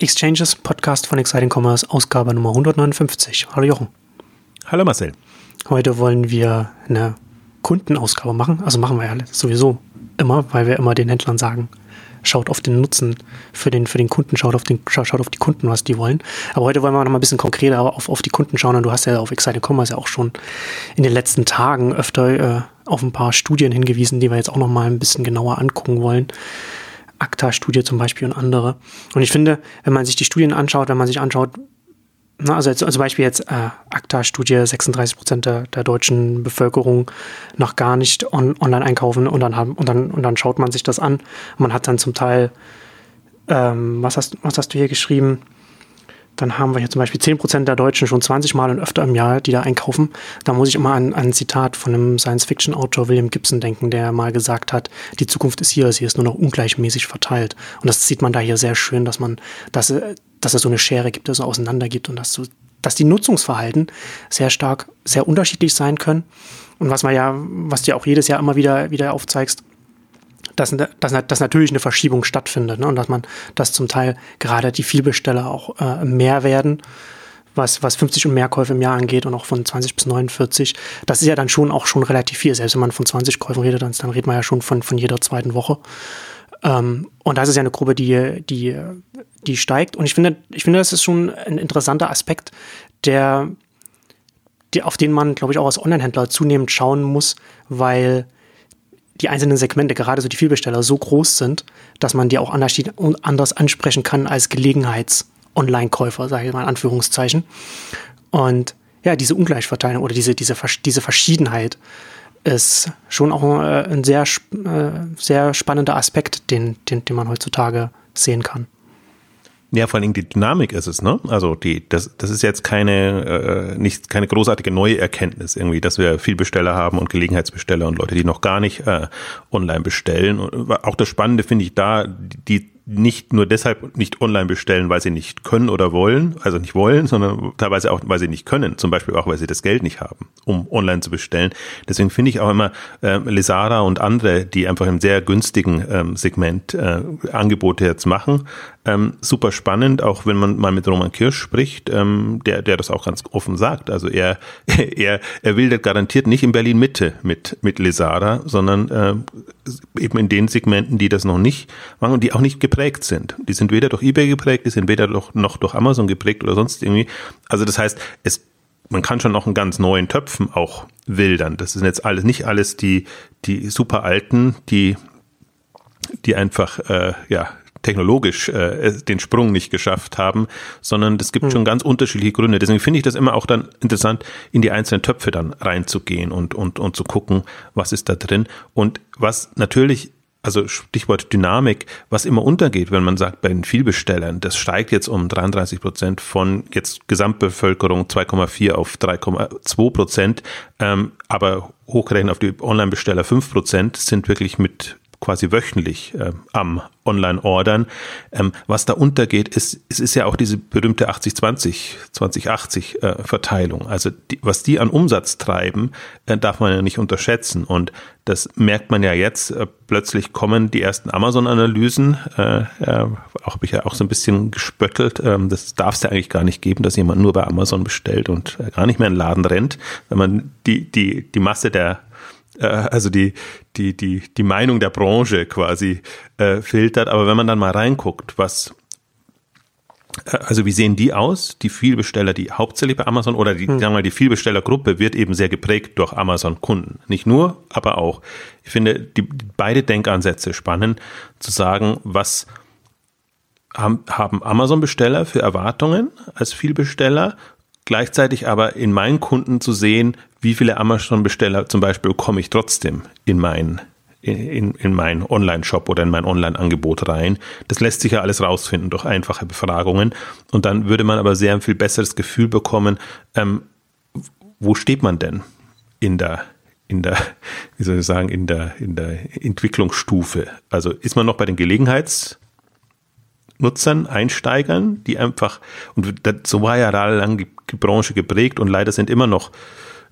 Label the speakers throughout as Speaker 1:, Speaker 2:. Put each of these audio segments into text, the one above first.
Speaker 1: Exchanges Podcast von Exciting Commerce, Ausgabe Nummer 159. Hallo Jochen.
Speaker 2: Hallo Marcel.
Speaker 1: Heute wollen wir eine Kundenausgabe machen. Also machen wir ja sowieso immer, weil wir immer den Händlern sagen, schaut auf den Nutzen für den, für den Kunden, schaut auf, den, schaut auf die Kunden, was die wollen. Aber heute wollen wir noch mal ein bisschen konkreter auf, auf die Kunden schauen. Und du hast ja auf Exciting Commerce ja auch schon in den letzten Tagen öfter äh, auf ein paar Studien hingewiesen, die wir jetzt auch noch mal ein bisschen genauer angucken wollen. ACTA-Studie zum Beispiel und andere. Und ich finde, wenn man sich die Studien anschaut, wenn man sich anschaut, na, also jetzt, zum Beispiel jetzt äh, ACTA-Studie, 36 Prozent der, der deutschen Bevölkerung noch gar nicht on, online einkaufen und dann, haben, und, dann, und dann schaut man sich das an. Man hat dann zum Teil, ähm, was, hast, was hast du hier geschrieben? Dann haben wir hier zum Beispiel 10% der Deutschen schon 20 Mal und öfter im Jahr, die da einkaufen. Da muss ich immer an, an ein Zitat von einem Science-Fiction-Autor William Gibson denken, der mal gesagt hat, die Zukunft ist hier, sie ist nur noch ungleichmäßig verteilt. Und das sieht man da hier sehr schön, dass man, dass, dass es so eine Schere gibt, dass es auseinander gibt und dass, so, dass die Nutzungsverhalten sehr stark, sehr unterschiedlich sein können. Und was man ja, was ja auch jedes Jahr immer wieder, wieder aufzeigst, dass, dass, dass natürlich eine Verschiebung stattfindet ne? und dass man, dass zum Teil gerade die Vielbesteller auch äh, mehr werden, was, was 50 und mehr Käufe im Jahr angeht und auch von 20 bis 49. Das ist ja dann schon auch schon relativ viel. Selbst wenn man von 20 Käufen redet, dann, dann redet man ja schon von, von jeder zweiten Woche. Ähm, und das ist ja eine Gruppe, die, die, die steigt. Und ich finde, ich finde, das ist schon ein interessanter Aspekt, der, die, auf den man, glaube ich, auch als Online-Händler zunehmend schauen muss, weil die einzelnen Segmente, gerade so die Vielbesteller, so groß sind, dass man die auch anders, ansprechen kann als Gelegenheits-Online-Käufer, sage ich mal in Anführungszeichen. Und ja, diese Ungleichverteilung oder diese, diese, diese Verschiedenheit ist schon auch äh, ein sehr, äh, sehr spannender Aspekt, den, den, den man heutzutage sehen kann.
Speaker 2: Ja, vor allem die Dynamik ist es, ne? Also die, das, das ist jetzt keine, äh, nicht keine großartige neue Erkenntnis irgendwie, dass wir viel Besteller haben und Gelegenheitsbesteller und Leute, die noch gar nicht äh, online bestellen. Und auch das Spannende finde ich da, die nicht nur deshalb nicht online bestellen, weil sie nicht können oder wollen, also nicht wollen, sondern teilweise auch, weil sie nicht können, zum Beispiel auch, weil sie das Geld nicht haben, um online zu bestellen. Deswegen finde ich auch immer äh, Lesara und andere, die einfach im sehr günstigen ähm, Segment äh, Angebote jetzt machen, ähm, super spannend, auch wenn man mal mit Roman Kirsch spricht, ähm, der, der das auch ganz offen sagt. Also er, er, er will das garantiert nicht in Berlin Mitte mit, mit Lesara, sondern äh, eben in den Segmenten, die das noch nicht machen und die auch nicht geprägt sind. Die sind weder durch eBay geprägt, die sind weder noch, noch durch Amazon geprägt oder sonst irgendwie. Also das heißt, es man kann schon noch einen ganz neuen Töpfen auch wildern. Das sind jetzt alles nicht alles die die super alten, die die einfach äh, ja technologisch äh, den Sprung nicht geschafft haben, sondern es gibt mhm. schon ganz unterschiedliche Gründe. Deswegen finde ich das immer auch dann interessant, in die einzelnen Töpfe dann reinzugehen und, und, und zu gucken, was ist da drin. Und was natürlich also Stichwort Dynamik, was immer untergeht, wenn man sagt, bei den Vielbestellern, das steigt jetzt um 33 Prozent von jetzt Gesamtbevölkerung 2,4 auf 3,2 Prozent, ähm, aber hochgerechnet auf die Online-Besteller 5 Prozent sind wirklich mit quasi wöchentlich äh, am Online-Ordern. Ähm, was da untergeht, ist, es ist ja auch diese berühmte 80-20, 2080 äh, Verteilung. Also die, was die an Umsatz treiben, äh, darf man ja nicht unterschätzen. Und das merkt man ja jetzt. Äh, plötzlich kommen die ersten Amazon-Analysen. Äh, äh, auch habe ich ja auch so ein bisschen gespöttelt. Ähm, das darf es ja eigentlich gar nicht geben, dass jemand nur bei Amazon bestellt und gar nicht mehr in den Laden rennt, wenn man die, die, die Masse der also die, die, die, die Meinung der Branche quasi äh, filtert. Aber wenn man dann mal reinguckt, was äh, also wie sehen die aus? Die Vielbesteller, die hauptsächlich bei Amazon oder die, hm. sagen wir mal, die Vielbestellergruppe wird eben sehr geprägt durch Amazon-Kunden. Nicht nur, aber auch. Ich finde die, beide Denkansätze spannend, zu sagen, was haben, haben Amazon-Besteller für Erwartungen als Vielbesteller Gleichzeitig aber in meinen Kunden zu sehen, wie viele Amazon-Besteller zum Beispiel komme ich trotzdem in meinen in, in meinen Online-Shop oder in mein Online-Angebot rein. Das lässt sich ja alles rausfinden durch einfache Befragungen. Und dann würde man aber sehr viel besseres Gefühl bekommen, ähm, wo steht man denn in der, in der, wie soll ich sagen, in der, in der Entwicklungsstufe? Also ist man noch bei den Gelegenheits- Nutzern, Einsteigern, die einfach, und das, so war ja lang die, die Branche geprägt und leider sind immer noch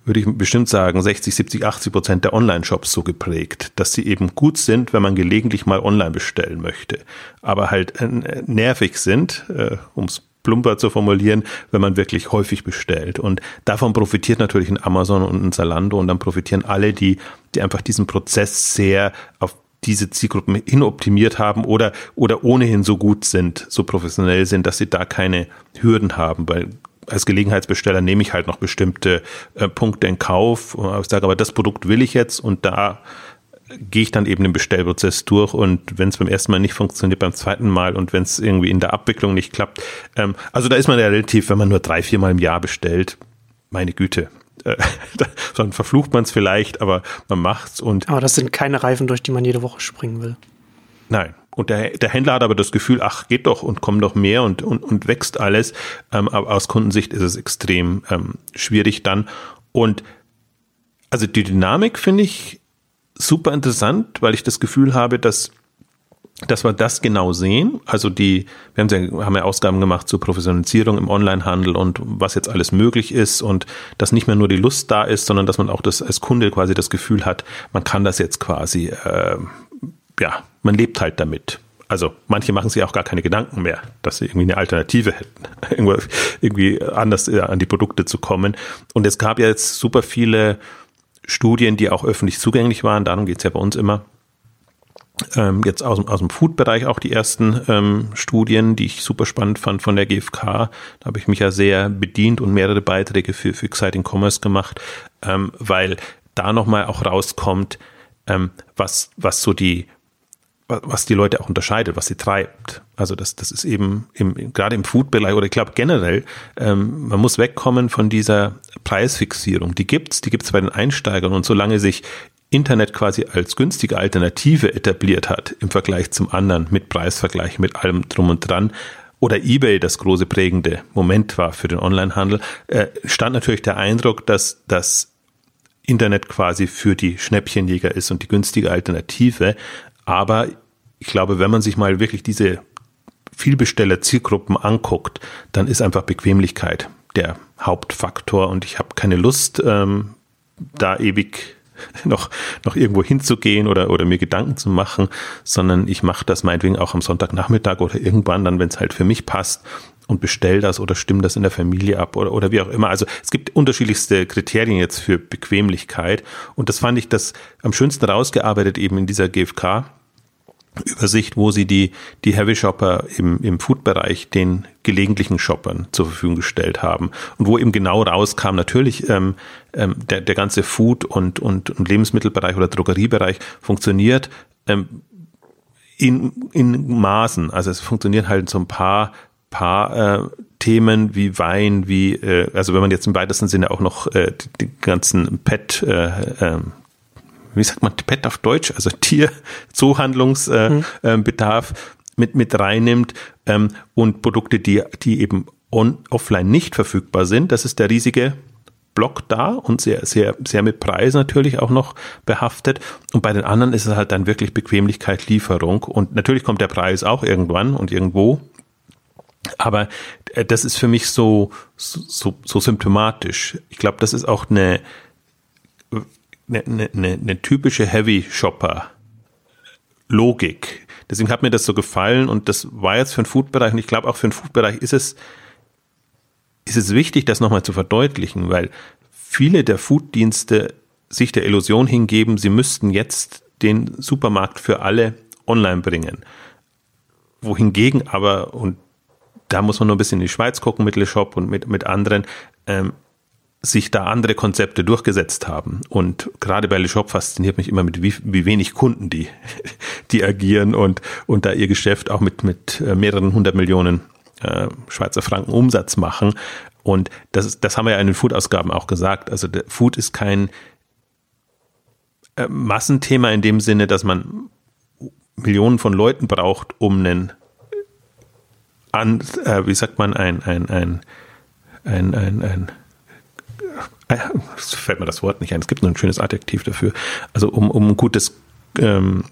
Speaker 2: würde ich bestimmt sagen, 60, 70, 80 Prozent der Online-Shops so geprägt, dass sie eben gut sind, wenn man gelegentlich mal online bestellen möchte, aber halt äh, nervig sind, äh, um es plumper zu formulieren, wenn man wirklich häufig bestellt. Und davon profitiert natürlich ein Amazon und ein Zalando und dann profitieren alle, die, die einfach diesen Prozess sehr auf diese Zielgruppen hinoptimiert haben oder, oder ohnehin so gut sind, so professionell sind, dass sie da keine Hürden haben, weil als Gelegenheitsbesteller nehme ich halt noch bestimmte äh, Punkte in Kauf. Ich sage aber, das Produkt will ich jetzt und da gehe ich dann eben den Bestellprozess durch und wenn es beim ersten Mal nicht funktioniert, beim zweiten Mal und wenn es irgendwie in der Abwicklung nicht klappt. Ähm, also da ist man ja relativ, wenn man nur drei, vier Mal im Jahr bestellt, meine Güte. Äh, dann verflucht man es vielleicht, aber man macht's und.
Speaker 1: Aber das sind keine Reifen, durch die man jede Woche springen will.
Speaker 2: Nein. Und der, der Händler hat aber das Gefühl, ach, geht doch und kommt doch mehr und, und, und wächst alles. Ähm, aber aus Kundensicht ist es extrem ähm, schwierig dann. Und also die Dynamik finde ich super interessant, weil ich das Gefühl habe, dass dass wir das genau sehen. Also die, wir haben ja, haben ja Ausgaben gemacht zur Professionalisierung im Onlinehandel und was jetzt alles möglich ist und dass nicht mehr nur die Lust da ist, sondern dass man auch das als Kunde quasi das Gefühl hat, man kann das jetzt quasi, äh, ja, man lebt halt damit. Also manche machen sich auch gar keine Gedanken mehr, dass sie irgendwie eine Alternative hätten, irgendwie anders an die Produkte zu kommen. Und es gab ja jetzt super viele Studien, die auch öffentlich zugänglich waren, darum geht's ja bei uns immer. Ähm, jetzt aus, aus dem Food-Bereich auch die ersten ähm, Studien, die ich super spannend fand von der GfK. Da habe ich mich ja sehr bedient und mehrere Beiträge für, für Exciting Commerce gemacht, ähm, weil da nochmal auch rauskommt, ähm, was, was so die was die Leute auch unterscheidet, was sie treibt. Also das, das ist eben im, gerade im Food-Bereich oder ich glaube generell, ähm, man muss wegkommen von dieser Preisfixierung. Die gibt's, die gibt's bei den Einsteigern und solange sich Internet quasi als günstige Alternative etabliert hat im Vergleich zum anderen mit Preisvergleich, mit allem drum und dran, oder eBay das große prägende Moment war für den Onlinehandel, äh, stand natürlich der Eindruck, dass das Internet quasi für die Schnäppchenjäger ist und die günstige Alternative. Aber ich glaube, wenn man sich mal wirklich diese Vielbesteller-Zielgruppen anguckt, dann ist einfach Bequemlichkeit der Hauptfaktor. Und ich habe keine Lust, ähm, da ewig noch, noch irgendwo hinzugehen oder, oder mir Gedanken zu machen, sondern ich mache das meinetwegen auch am Sonntagnachmittag oder irgendwann dann, wenn es halt für mich passt und bestell das oder stimme das in der Familie ab oder, oder wie auch immer. Also es gibt unterschiedlichste Kriterien jetzt für Bequemlichkeit und das fand ich das am schönsten rausgearbeitet eben in dieser GfK Übersicht, wo sie die, die Heavy Shopper im, im Food-Bereich den gelegentlichen Shoppern zur Verfügung gestellt haben. Und wo eben genau rauskam, natürlich ähm, ähm, der, der ganze Food- und, und, und Lebensmittelbereich oder Drogeriebereich funktioniert ähm, in, in Maßen. Also es funktionieren halt so ein paar, paar äh, Themen wie Wein, wie, äh, also wenn man jetzt im weitesten Sinne auch noch äh, die, die ganzen Pet, äh, äh, wie sagt man, Pet auf Deutsch, also Tierzuhandlungsbedarf äh, mhm. mit, mit reinnimmt ähm, und Produkte, die, die eben on, offline nicht verfügbar sind. Das ist der riesige Block da und sehr, sehr, sehr mit Preis natürlich auch noch behaftet. Und bei den anderen ist es halt dann wirklich Bequemlichkeit, Lieferung. Und natürlich kommt der Preis auch irgendwann und irgendwo. Aber äh, das ist für mich so, so, so symptomatisch. Ich glaube, das ist auch eine, eine, eine, eine typische Heavy Shopper Logik. Deswegen hat mir das so gefallen und das war jetzt für den Food-Bereich und ich glaube auch für den Food-Bereich ist es, ist es wichtig, das nochmal zu verdeutlichen, weil viele der Food-Dienste sich der Illusion hingeben, sie müssten jetzt den Supermarkt für alle online bringen. Wohingegen aber, und da muss man nur ein bisschen in die Schweiz gucken mit Le und mit, mit anderen, ähm, sich da andere Konzepte durchgesetzt haben. Und gerade bei Le Shop fasziniert mich immer mit wie, wie wenig Kunden die, die agieren und, und da ihr Geschäft auch mit, mit äh, mehreren hundert Millionen äh, Schweizer Franken Umsatz machen. Und das, das haben wir ja in den Food-Ausgaben auch gesagt. Also Food ist kein äh, Massenthema in dem Sinne, dass man Millionen von Leuten braucht, um einen an, äh, wie sagt man, ein, ein, ein, ein, ein, ein fällt mir das Wort nicht ein, es gibt nur ein schönes Adjektiv dafür, also um, um ein gutes ähm,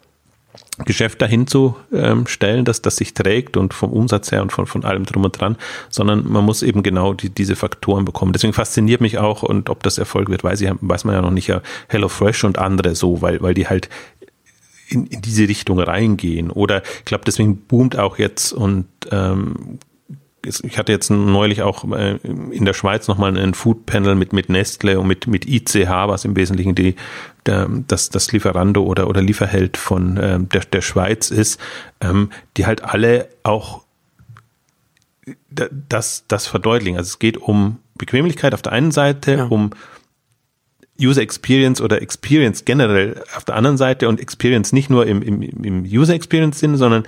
Speaker 2: Geschäft dahin zu ähm, stellen, dass das sich trägt und vom Umsatz her und von, von allem drum und dran, sondern man muss eben genau die, diese Faktoren bekommen. Deswegen fasziniert mich auch und ob das Erfolg wird, weiß, ich, weiß man ja noch nicht, ja, HelloFresh und andere so, weil, weil die halt in, in diese Richtung reingehen. Oder ich glaube, deswegen boomt auch jetzt und ähm, ich hatte jetzt neulich auch äh, in der Schweiz nochmal ein Food Panel mit, mit Nestle und mit, mit ICH, was im Wesentlichen die, der, das, das Lieferando oder, oder Lieferheld von ähm, der, der Schweiz ist, ähm, die halt alle auch das, das verdeutlichen. Also es geht um Bequemlichkeit auf der einen Seite, ja. um User Experience oder Experience generell auf der anderen Seite und Experience nicht nur im, im, im User Experience Sinn, sondern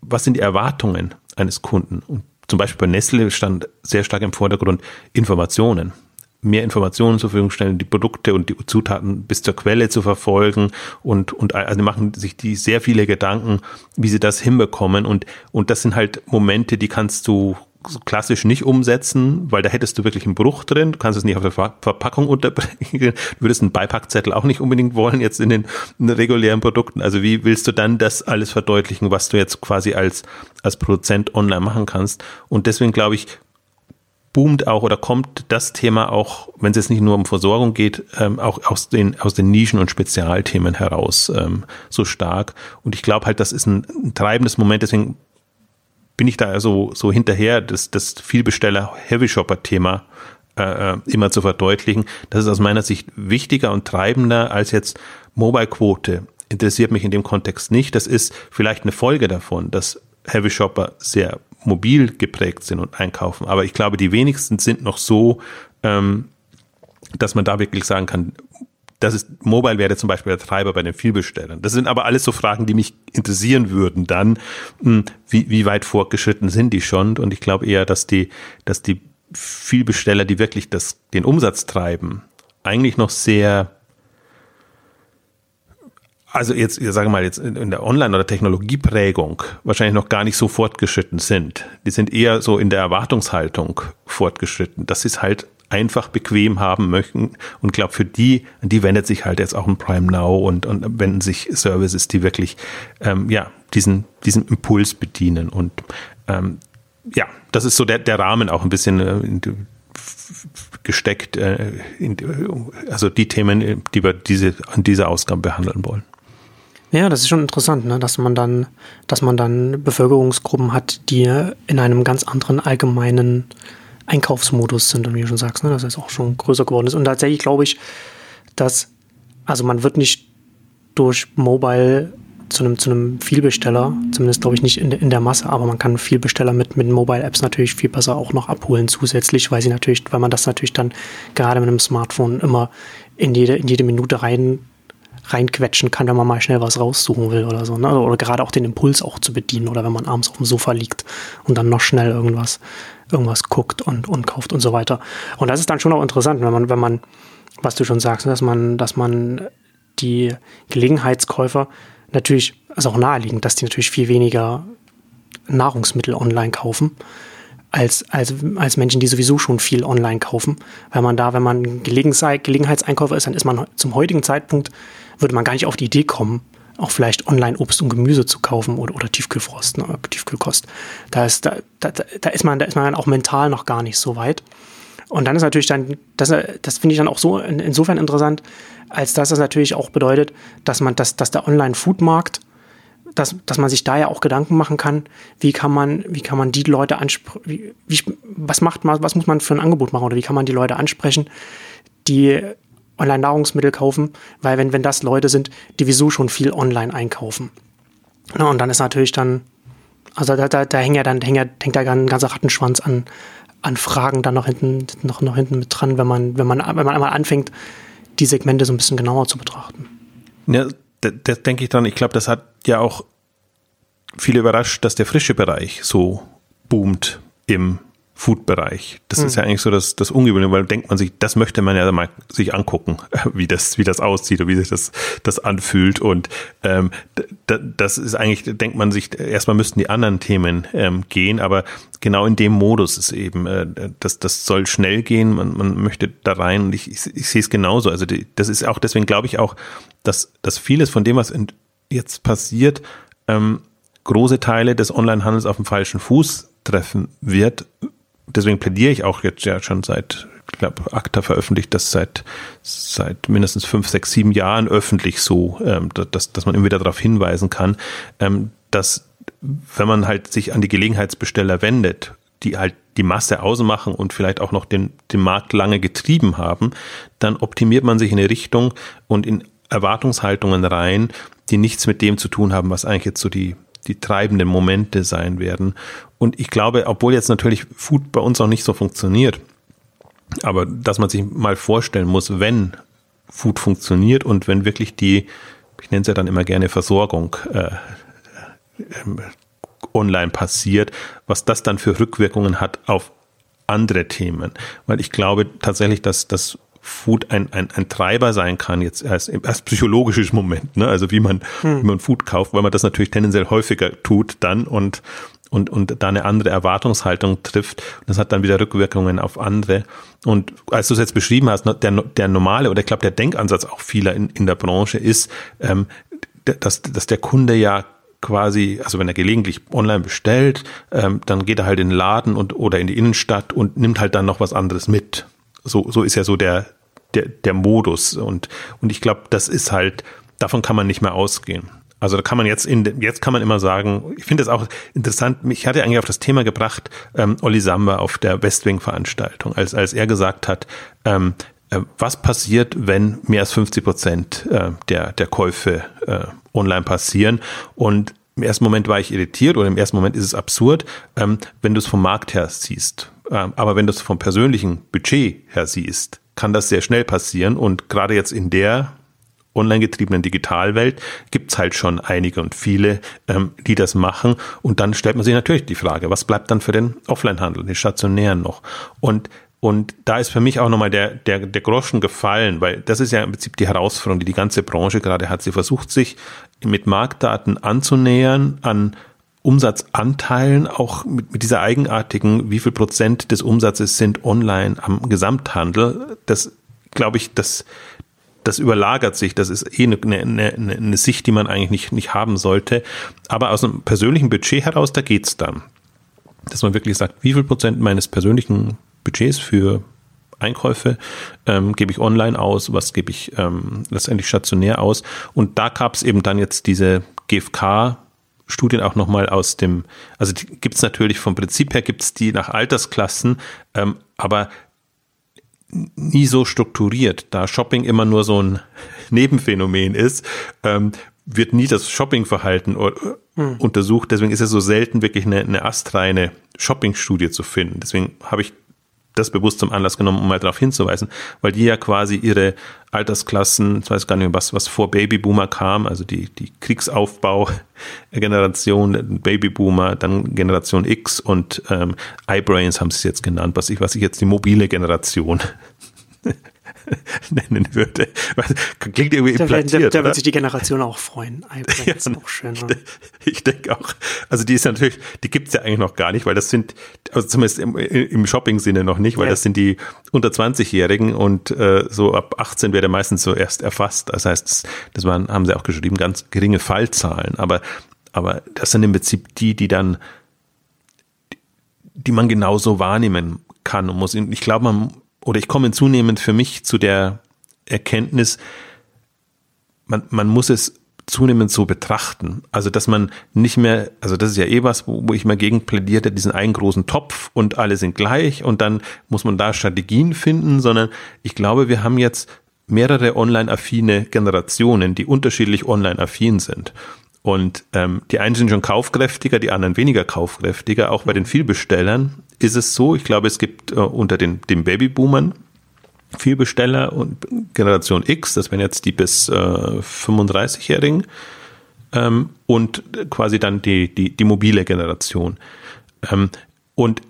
Speaker 2: was sind die Erwartungen eines Kunden? Und zum Beispiel bei Nestle stand sehr stark im Vordergrund Informationen. Mehr Informationen zur Verfügung stellen, die Produkte und die Zutaten bis zur Quelle zu verfolgen und, und also machen sich die sehr viele Gedanken, wie sie das hinbekommen und, und das sind halt Momente, die kannst du klassisch nicht umsetzen, weil da hättest du wirklich einen Bruch drin. Du kannst es nicht auf der Verpackung unterbringen. Du würdest einen Beipackzettel auch nicht unbedingt wollen jetzt in den, in den, regulären Produkten. Also wie willst du dann das alles verdeutlichen, was du jetzt quasi als, als Produzent online machen kannst? Und deswegen glaube ich, boomt auch oder kommt das Thema auch, wenn es jetzt nicht nur um Versorgung geht, ähm, auch aus den, aus den Nischen- und Spezialthemen heraus ähm, so stark. Und ich glaube halt, das ist ein, ein treibendes Moment. Deswegen bin ich da so, so hinterher, das, das Vielbesteller-Heavy-Shopper-Thema äh, äh, immer zu verdeutlichen. Das ist aus meiner Sicht wichtiger und treibender als jetzt Mobile-Quote. Interessiert mich in dem Kontext nicht. Das ist vielleicht eine Folge davon, dass Heavy Shopper sehr mobil geprägt sind und einkaufen. Aber ich glaube, die wenigsten sind noch so, ähm, dass man da wirklich sagen kann, das ist, Mobile wäre zum Beispiel der Treiber bei den Vielbestellern. Das sind aber alles so Fragen, die mich interessieren würden dann. Hm, wie, wie weit fortgeschritten sind die schon? Und ich glaube eher, dass die, dass die Vielbesteller, die wirklich das, den Umsatz treiben, eigentlich noch sehr, also jetzt, ich sage mal, jetzt in der Online- oder Technologieprägung wahrscheinlich noch gar nicht so fortgeschritten sind. Die sind eher so in der Erwartungshaltung fortgeschritten. Das ist halt einfach bequem haben möchten. Und glaube, für die, die wendet sich halt jetzt auch ein Prime Now und, und wenden sich Services, die wirklich ähm, ja, diesen, diesen Impuls bedienen. Und ähm, ja, das ist so der, der Rahmen auch ein bisschen äh, gesteckt, äh, in, also die Themen, die wir diese, an dieser Ausgabe behandeln wollen.
Speaker 1: Ja, das ist schon interessant, ne? dass man dann, dass man dann Bevölkerungsgruppen hat, die in einem ganz anderen allgemeinen Einkaufsmodus sind und wie du schon sagst, ne, dass es auch schon größer geworden ist. Und tatsächlich glaube ich, dass, also man wird nicht durch Mobile zu einem, zu einem Vielbesteller, zumindest glaube ich nicht in, in der Masse, aber man kann Vielbesteller mit, mit Mobile-Apps natürlich viel besser auch noch abholen zusätzlich, weil sie natürlich, weil man das natürlich dann gerade mit einem Smartphone immer in jede, in jede Minute rein reinquetschen kann, wenn man mal schnell was raussuchen will oder so. Ne? Oder gerade auch den Impuls auch zu bedienen oder wenn man abends auf dem Sofa liegt und dann noch schnell irgendwas, irgendwas guckt und, und kauft und so weiter. Und das ist dann schon auch interessant, wenn man, wenn man, was du schon sagst, dass man, dass man die Gelegenheitskäufer natürlich, also auch naheliegend, dass die natürlich viel weniger Nahrungsmittel online kaufen als, als, als Menschen, die sowieso schon viel online kaufen. Weil man da, wenn man Gelegenheitseinkäufer ist, dann ist man zum heutigen Zeitpunkt, würde man gar nicht auf die Idee kommen, auch vielleicht online Obst und Gemüse zu kaufen oder, oder Tiefkühlfrost, ne, Tiefkühlkost. Da ist, da, da, da ist man, da ist man auch mental noch gar nicht so weit. Und dann ist natürlich dann, das, das finde ich dann auch so in, insofern interessant, als dass das natürlich auch bedeutet, dass man, dass, dass der Online-Food-Markt dass, dass man sich da ja auch Gedanken machen kann, wie kann man, wie kann man die Leute ansprechen, was macht man, was muss man für ein Angebot machen oder wie kann man die Leute ansprechen, die Online-Nahrungsmittel kaufen, weil wenn, wenn das Leute sind, die wieso schon viel online einkaufen. Ja, und dann ist natürlich dann, also da, da, da hängt ja dann, hängt, ja, hängt da ein ganzer Rattenschwanz an, an Fragen dann noch hinten, noch, noch hinten mit dran, wenn man, wenn man, wenn man einmal anfängt, die Segmente so ein bisschen genauer zu betrachten.
Speaker 2: Ja, das denke ich dann, ich glaube, das hat ja auch viele überrascht, dass der frische Bereich so boomt im Food-Bereich. Das mhm. ist ja eigentlich so das, das Ungewöhnliche, weil denkt man sich, das möchte man ja mal sich angucken, wie das, wie das aussieht und wie sich das, das anfühlt. Und ähm, das ist eigentlich, denkt man sich, erstmal müssten die anderen Themen ähm, gehen, aber genau in dem Modus ist eben, äh, das, das soll schnell gehen, man, man möchte da rein und ich, ich, ich sehe es genauso. Also die, das ist auch, deswegen glaube ich auch, dass, dass vieles von dem, was in, jetzt passiert, ähm, große Teile des Onlinehandels auf dem falschen Fuß treffen wird. Deswegen plädiere ich auch jetzt ja schon seit, ich glaube, ACTA veröffentlicht das seit, seit mindestens fünf, sechs, sieben Jahren öffentlich so, ähm, dass, dass man immer wieder darauf hinweisen kann, ähm, dass wenn man halt sich an die Gelegenheitsbesteller wendet, die halt die Masse ausmachen und vielleicht auch noch den, den Markt lange getrieben haben, dann optimiert man sich in eine Richtung und in Erwartungshaltungen rein, die nichts mit dem zu tun haben, was eigentlich jetzt so die, die treibenden Momente sein werden. Und ich glaube, obwohl jetzt natürlich Food bei uns auch nicht so funktioniert, aber dass man sich mal vorstellen muss, wenn Food funktioniert und wenn wirklich die, ich nenne es ja dann immer gerne Versorgung, äh, ähm, online passiert, was das dann für Rückwirkungen hat auf andere Themen. Weil ich glaube tatsächlich, dass das Food ein, ein, ein Treiber sein kann, jetzt erst, erst psychologisches Moment, ne? also wie man, hm. wie man Food kauft, weil man das natürlich tendenziell häufiger tut dann und, und, und da eine andere Erwartungshaltung trifft. Und das hat dann wieder Rückwirkungen auf andere. Und als du es jetzt beschrieben hast, ne, der, der normale oder ich glaube der Denkansatz auch vieler in, in der Branche ist, ähm, dass, dass der Kunde ja quasi, also wenn er gelegentlich online bestellt, ähm, dann geht er halt in den Laden und oder in die Innenstadt und nimmt halt dann noch was anderes mit. So, so ist ja so der, der, der Modus. Und, und ich glaube, das ist halt, davon kann man nicht mehr ausgehen. Also da kann man jetzt in jetzt kann man immer sagen, ich finde es auch interessant, mich hatte eigentlich auf das Thema gebracht, ähm, Olli Samba auf der Westwing-Veranstaltung, als, als er gesagt hat, ähm, äh, was passiert, wenn mehr als 50 Prozent äh, der, der Käufe äh, online passieren. Und im ersten Moment war ich irritiert oder im ersten Moment ist es absurd, ähm, wenn du es vom Markt her siehst. Ähm, aber wenn du es vom persönlichen Budget her siehst, kann das sehr schnell passieren. Und gerade jetzt in der online getriebenen Digitalwelt gibt's halt schon einige und viele, ähm, die das machen. Und dann stellt man sich natürlich die Frage, was bleibt dann für den Offline-Handel, den stationären noch? Und und da ist für mich auch nochmal der, der, der Groschen gefallen, weil das ist ja im Prinzip die Herausforderung, die die ganze Branche gerade hat. Sie versucht sich mit Marktdaten anzunähern an Umsatzanteilen, auch mit, mit dieser eigenartigen, wie viel Prozent des Umsatzes sind online am Gesamthandel. Das, glaube ich, das, das überlagert sich. Das ist eh eine, eine, eine Sicht, die man eigentlich nicht, nicht haben sollte. Aber aus einem persönlichen Budget heraus, da geht's dann. Dass man wirklich sagt, wie viel Prozent meines persönlichen Budgets für Einkäufe ähm, gebe ich online aus, was gebe ich ähm, letztendlich stationär aus. Und da gab es eben dann jetzt diese GfK Studien auch nochmal aus dem, also gibt es natürlich vom Prinzip her, gibt es die nach Altersklassen, ähm, aber nie so strukturiert, da Shopping immer nur so ein Nebenphänomen ist, ähm, wird nie das Shoppingverhalten hm. untersucht. Deswegen ist es so selten wirklich eine, eine astreine Shopping-Studie zu finden. Deswegen habe ich das bewusst zum Anlass genommen, um mal darauf hinzuweisen, weil die ja quasi ihre Altersklassen, ich weiß gar nicht, was, was vor Babyboomer kam, also die, die Kriegsaufbau-Generation, Babyboomer, dann Generation X und ähm, iBrains haben sie es jetzt genannt, was ich, was ich jetzt die mobile Generation nennen würde. Klingt irgendwie
Speaker 1: da, implantiert. Da, da wird sich die Generation auch freuen. Ja, ist auch schön.
Speaker 2: Ich, ich denke auch. Also die ist natürlich, die gibt's ja eigentlich noch gar nicht, weil das sind, also zumindest im, im Shopping-Sinne noch nicht, weil ja. das sind die unter 20-Jährigen und äh, so ab 18 wäre meistens so erst erfasst. Das heißt, das, das waren, haben sie auch geschrieben, ganz geringe Fallzahlen. Aber, aber das sind im Prinzip die, die dann, die man genauso wahrnehmen kann und muss. Ich glaube, man oder ich komme zunehmend für mich zu der Erkenntnis, man, man muss es zunehmend so betrachten. Also, dass man nicht mehr, also das ist ja eh was, wo, wo ich mal gegen plädierte, diesen einen großen Topf und alle sind gleich und dann muss man da Strategien finden, sondern ich glaube, wir haben jetzt mehrere online-affine Generationen, die unterschiedlich online-affin sind. Und ähm, die einen sind schon kaufkräftiger, die anderen weniger kaufkräftiger. Auch bei den Vielbestellern ist es so. Ich glaube, es gibt äh, unter den, den Babyboomern Vielbesteller und Generation X, das wären jetzt die bis äh, 35-Jährigen ähm, und quasi dann die, die, die mobile Generation. Ähm, und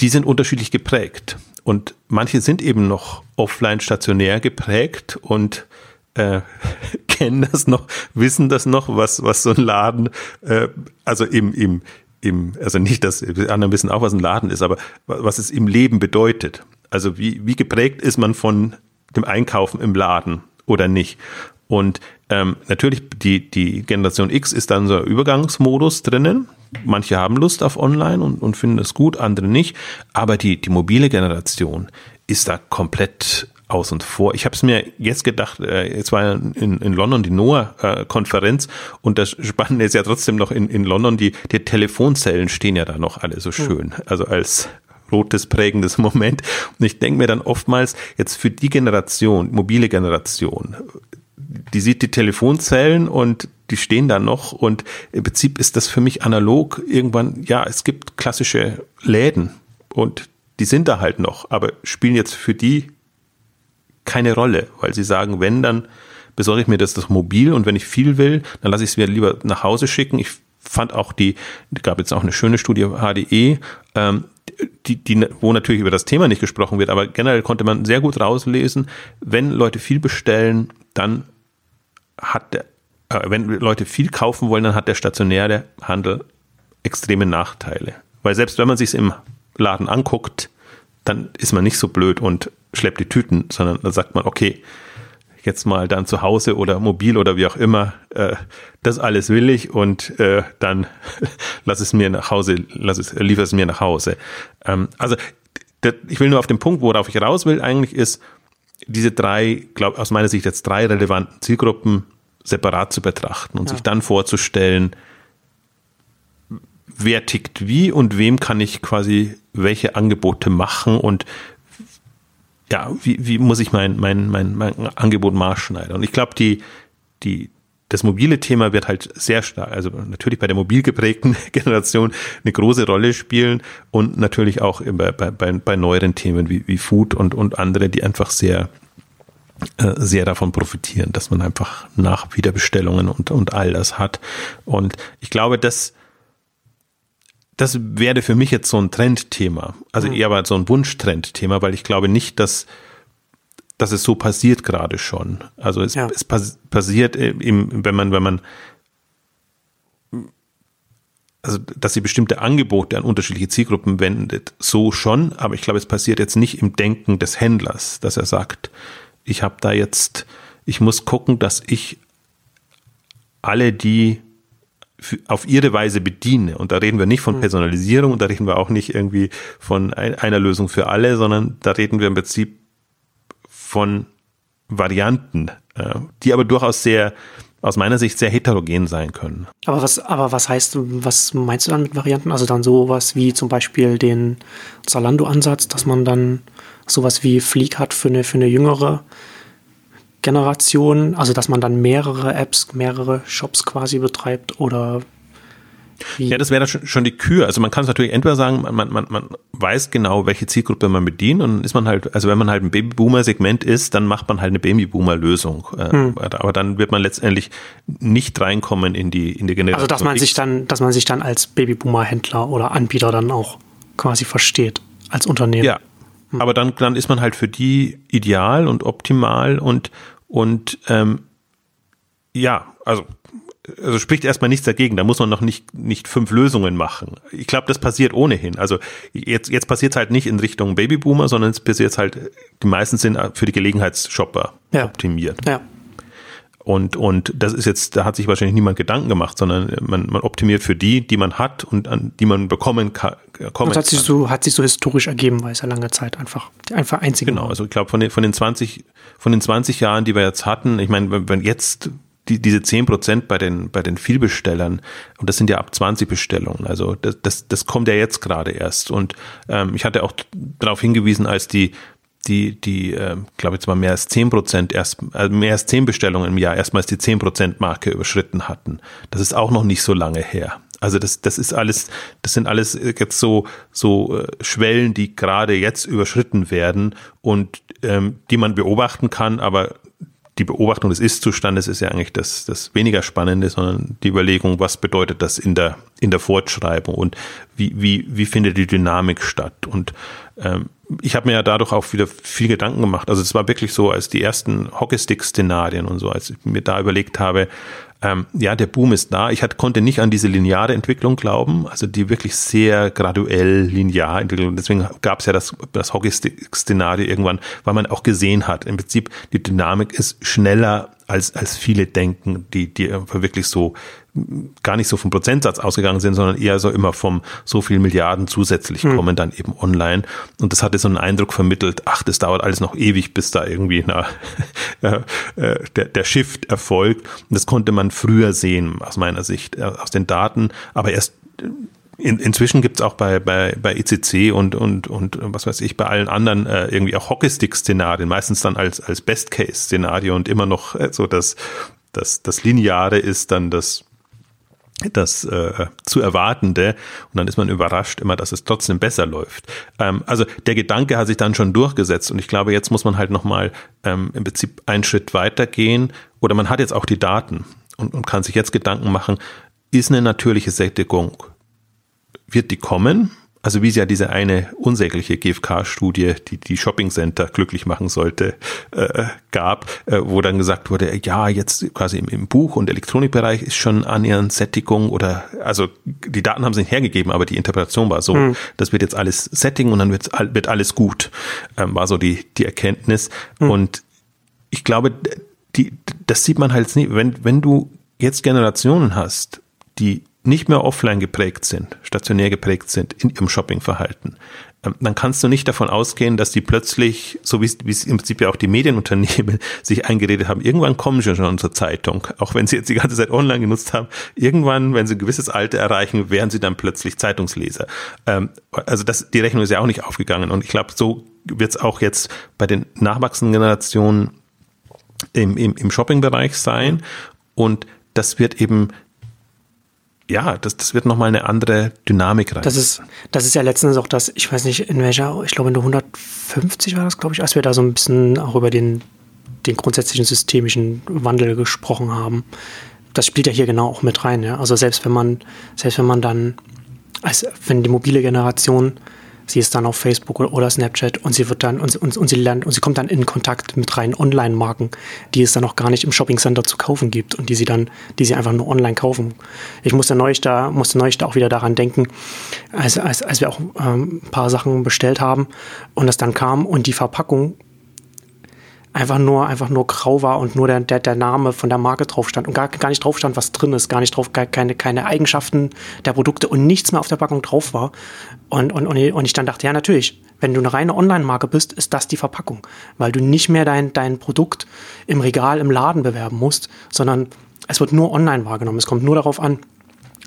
Speaker 2: die sind unterschiedlich geprägt. Und manche sind eben noch offline stationär geprägt und äh, kennen das noch, wissen das noch, was, was so ein Laden, äh, also im, im, im, also nicht, dass die anderen wissen auch, was ein Laden ist, aber was es im Leben bedeutet. Also wie, wie geprägt ist man von dem Einkaufen im Laden oder nicht? Und ähm, natürlich, die, die Generation X ist dann so ein Übergangsmodus drinnen. Manche haben Lust auf Online und, und finden es gut, andere nicht. Aber die, die mobile Generation ist da komplett aus und vor. Ich habe es mir jetzt gedacht, äh, jetzt war ja in, in London die NOAA-Konferenz und das Spannende ist ja trotzdem noch in, in London, die, die Telefonzellen stehen ja da noch alle so schön. Also als rotes prägendes Moment. Und ich denke mir dann oftmals, jetzt für die Generation, mobile Generation, die sieht die Telefonzellen und die stehen da noch und im Prinzip ist das für mich analog irgendwann, ja, es gibt klassische Läden und die sind da halt noch, aber spielen jetzt für die keine Rolle, weil sie sagen, wenn, dann besorge ich mir das, das mobil und wenn ich viel will, dann lasse ich es mir lieber nach Hause schicken. Ich fand auch die, gab jetzt auch eine schöne Studie HDE, ähm, die, die, wo natürlich über das Thema nicht gesprochen wird, aber generell konnte man sehr gut rauslesen, wenn Leute viel bestellen, dann hat der, äh, wenn Leute viel kaufen wollen, dann hat der stationäre Handel extreme Nachteile. Weil selbst wenn man sich im Laden anguckt, dann ist man nicht so blöd und schleppt die Tüten, sondern dann sagt man, okay, jetzt mal dann zu Hause oder mobil oder wie auch immer, äh, das alles will ich und äh, dann lass es mir nach Hause, lass es, liefer es mir nach Hause. Ähm, also ich will nur auf den Punkt, worauf ich raus will, eigentlich ist, diese drei, glaube aus meiner Sicht jetzt drei relevanten Zielgruppen separat zu betrachten und ja. sich dann vorzustellen, wer tickt wie und wem kann ich quasi welche Angebote machen und ja, wie, wie muss ich mein, mein, mein, mein Angebot maßschneiden? Und ich glaube, die, die, das mobile Thema wird halt sehr stark, also natürlich bei der mobil geprägten Generation eine große Rolle spielen und natürlich auch bei, bei, bei neueren Themen wie, wie Food und, und andere, die einfach sehr, äh, sehr davon profitieren, dass man einfach nach Wiederbestellungen und, und all das hat. Und ich glaube, dass das wäre für mich jetzt so ein Trendthema. Also mhm. eher aber so ein Wunschtrendthema, weil ich glaube nicht, dass, dass es so passiert gerade schon. Also es, ja. es passiert im, wenn man, wenn man, also dass sie bestimmte Angebote an unterschiedliche Zielgruppen wendet, so schon, aber ich glaube, es passiert jetzt nicht im Denken des Händlers, dass er sagt, ich habe da jetzt, ich muss gucken, dass ich alle die auf ihre Weise bediene. Und da reden wir nicht von hm. Personalisierung und da reden wir auch nicht irgendwie von einer Lösung für alle, sondern da reden wir im Prinzip von Varianten, äh, die aber durchaus sehr, aus meiner Sicht sehr heterogen sein können.
Speaker 1: Aber was, aber was heißt, was meinst du dann mit Varianten? Also dann sowas wie zum Beispiel den Zalando-Ansatz, dass man dann sowas wie Fleek hat für eine, für eine jüngere Generation, also dass man dann mehrere Apps, mehrere Shops quasi betreibt oder
Speaker 2: wie? Ja, das wäre schon, schon die Kür. Also man kann es natürlich entweder sagen, man, man, man weiß genau, welche Zielgruppe man bedient und dann ist man halt, also wenn man halt ein Babyboomer-Segment ist, dann macht man halt eine Babyboomer-Lösung. Äh, hm. Aber dann wird man letztendlich nicht reinkommen in die, in die
Speaker 1: Generation. Also dass man X. sich dann, dass man sich dann als Babyboomer-Händler oder Anbieter dann auch quasi versteht als Unternehmen.
Speaker 2: Ja. Hm. Aber dann, dann ist man halt für die ideal und optimal und und ähm, ja, also also spricht erstmal nichts dagegen. Da muss man noch nicht, nicht fünf Lösungen machen. Ich glaube, das passiert ohnehin. Also jetzt, jetzt passiert es halt nicht in Richtung Babyboomer, sondern es passiert halt, die meisten sind für die Gelegenheitsshopper ja. optimiert. Ja. Und, und das ist jetzt, da hat sich wahrscheinlich niemand Gedanken gemacht, sondern man, man optimiert für die, die man hat und an die man bekommen kann.
Speaker 1: das hat sich, so, hat sich so historisch ergeben, weil es ja lange Zeit einfach, einfach einzige
Speaker 2: Genau, also ich glaube von den, von den 20, von den 20 Jahren, die wir jetzt hatten, ich meine, wenn, wenn jetzt die, diese 10 Prozent bei den, bei den Vielbestellern, und das sind ja ab 20 Bestellungen, also das, das, das kommt ja jetzt gerade erst. Und ähm, ich hatte auch darauf hingewiesen, als die die, die, äh, glaube jetzt mal mehr als zehn Prozent erst, äh, mehr als zehn Bestellungen im Jahr erstmals die zehn Prozent Marke überschritten hatten. Das ist auch noch nicht so lange her. Also das, das ist alles, das sind alles jetzt so, so äh, Schwellen, die gerade jetzt überschritten werden und ähm, die man beobachten kann, aber die Beobachtung des Ist-Zustandes ist ja eigentlich das, das weniger Spannende, sondern die Überlegung, was bedeutet das in der, in der Fortschreibung und wie, wie, wie findet die Dynamik statt? Und ähm, ich habe mir ja dadurch auch wieder viel Gedanken gemacht. Also es war wirklich so, als die ersten Hockeystick-Szenarien und so, als ich mir da überlegt habe, ähm, ja, der Boom ist da. Ich hat, konnte nicht an diese lineare Entwicklung glauben, also die wirklich sehr graduell linear Entwicklung. Deswegen gab es ja das, das Hockeystick-Szenario irgendwann, weil man auch gesehen hat, im Prinzip die Dynamik ist schneller als, als viele denken, die, die wirklich so gar nicht so vom Prozentsatz ausgegangen sind, sondern eher so immer vom so viel Milliarden zusätzlich mhm. kommen dann eben online. Und das hatte so einen Eindruck vermittelt, ach, das dauert alles noch ewig, bis da irgendwie na, äh, äh, der, der Shift erfolgt. Und das konnte man früher sehen, aus meiner Sicht, äh, aus den Daten, aber erst in, inzwischen gibt's auch bei, bei, bei ECC und, und, und was weiß ich, bei allen anderen äh, irgendwie auch Hockeystick-Szenarien, meistens dann als, als Best-Case-Szenario und immer noch äh, so das, das, das Lineare ist dann das, das äh, zu erwartende und dann ist man überrascht immer, dass es trotzdem besser läuft. Ähm, also der Gedanke hat sich dann schon durchgesetzt und ich glaube, jetzt muss man halt nochmal ähm, im Prinzip einen Schritt weitergehen oder man hat jetzt auch die Daten und, und kann sich jetzt Gedanken machen, ist eine natürliche Sättigung wird die kommen? Also wie es ja diese eine unsägliche GfK-Studie, die die Shopping Center glücklich machen sollte, äh, gab, äh, wo dann gesagt wurde, ja, jetzt quasi im, im Buch- und Elektronikbereich ist schon an ihren Sättigung oder, also die Daten haben sie nicht hergegeben, aber die Interpretation war so, mhm. das wird jetzt alles Setting und dann wird, wird alles gut, ähm, war so die, die Erkenntnis. Mhm. Und ich glaube, die, das sieht man halt nie, wenn, wenn du jetzt Generationen hast, die nicht mehr offline geprägt sind, stationär geprägt sind in ihrem Shoppingverhalten, ähm, dann kannst du nicht davon ausgehen, dass die plötzlich, so wie es im Prinzip ja auch die Medienunternehmen sich eingeredet haben, irgendwann kommen sie schon zur Zeitung, auch wenn sie jetzt die ganze Zeit online genutzt haben, irgendwann, wenn sie ein gewisses Alter erreichen, werden sie dann plötzlich Zeitungsleser. Ähm, also das, die Rechnung ist ja auch nicht aufgegangen und ich glaube, so wird es auch jetzt bei den nachwachsenden Generationen im, im, im Shoppingbereich sein und das wird eben ja, das, das wird nochmal eine andere Dynamik rein.
Speaker 1: Das ist, das ist ja letztens auch das, ich weiß nicht, in welcher, ich glaube in der 150 war das, glaube ich, als wir da so ein bisschen auch über den, den grundsätzlichen systemischen Wandel gesprochen haben. Das spielt ja hier genau auch mit rein, ja. Also selbst wenn man, selbst wenn man dann, als wenn die mobile Generation sie ist dann auf Facebook oder Snapchat und sie wird dann und, und, und sie lernt und sie kommt dann in Kontakt mit reinen Online-Marken, die es dann noch gar nicht im Shopping Center zu kaufen gibt und die sie dann, die sie einfach nur online kaufen. Ich musste neulich da, musste neulich da auch wieder daran denken, als, als, als wir auch ähm, ein paar Sachen bestellt haben und das dann kam und die Verpackung einfach nur, einfach nur grau war und nur der, der, der Name von der Marke drauf stand und gar, gar nicht drauf stand, was drin ist, gar nicht drauf, gar keine, keine Eigenschaften der Produkte und nichts mehr auf der Packung drauf war. Und, und, und ich dann dachte, ja, natürlich, wenn du eine reine Online-Marke bist, ist das die Verpackung, weil du nicht mehr dein, dein Produkt im Regal, im Laden bewerben musst, sondern es wird nur online wahrgenommen. Es kommt nur darauf an,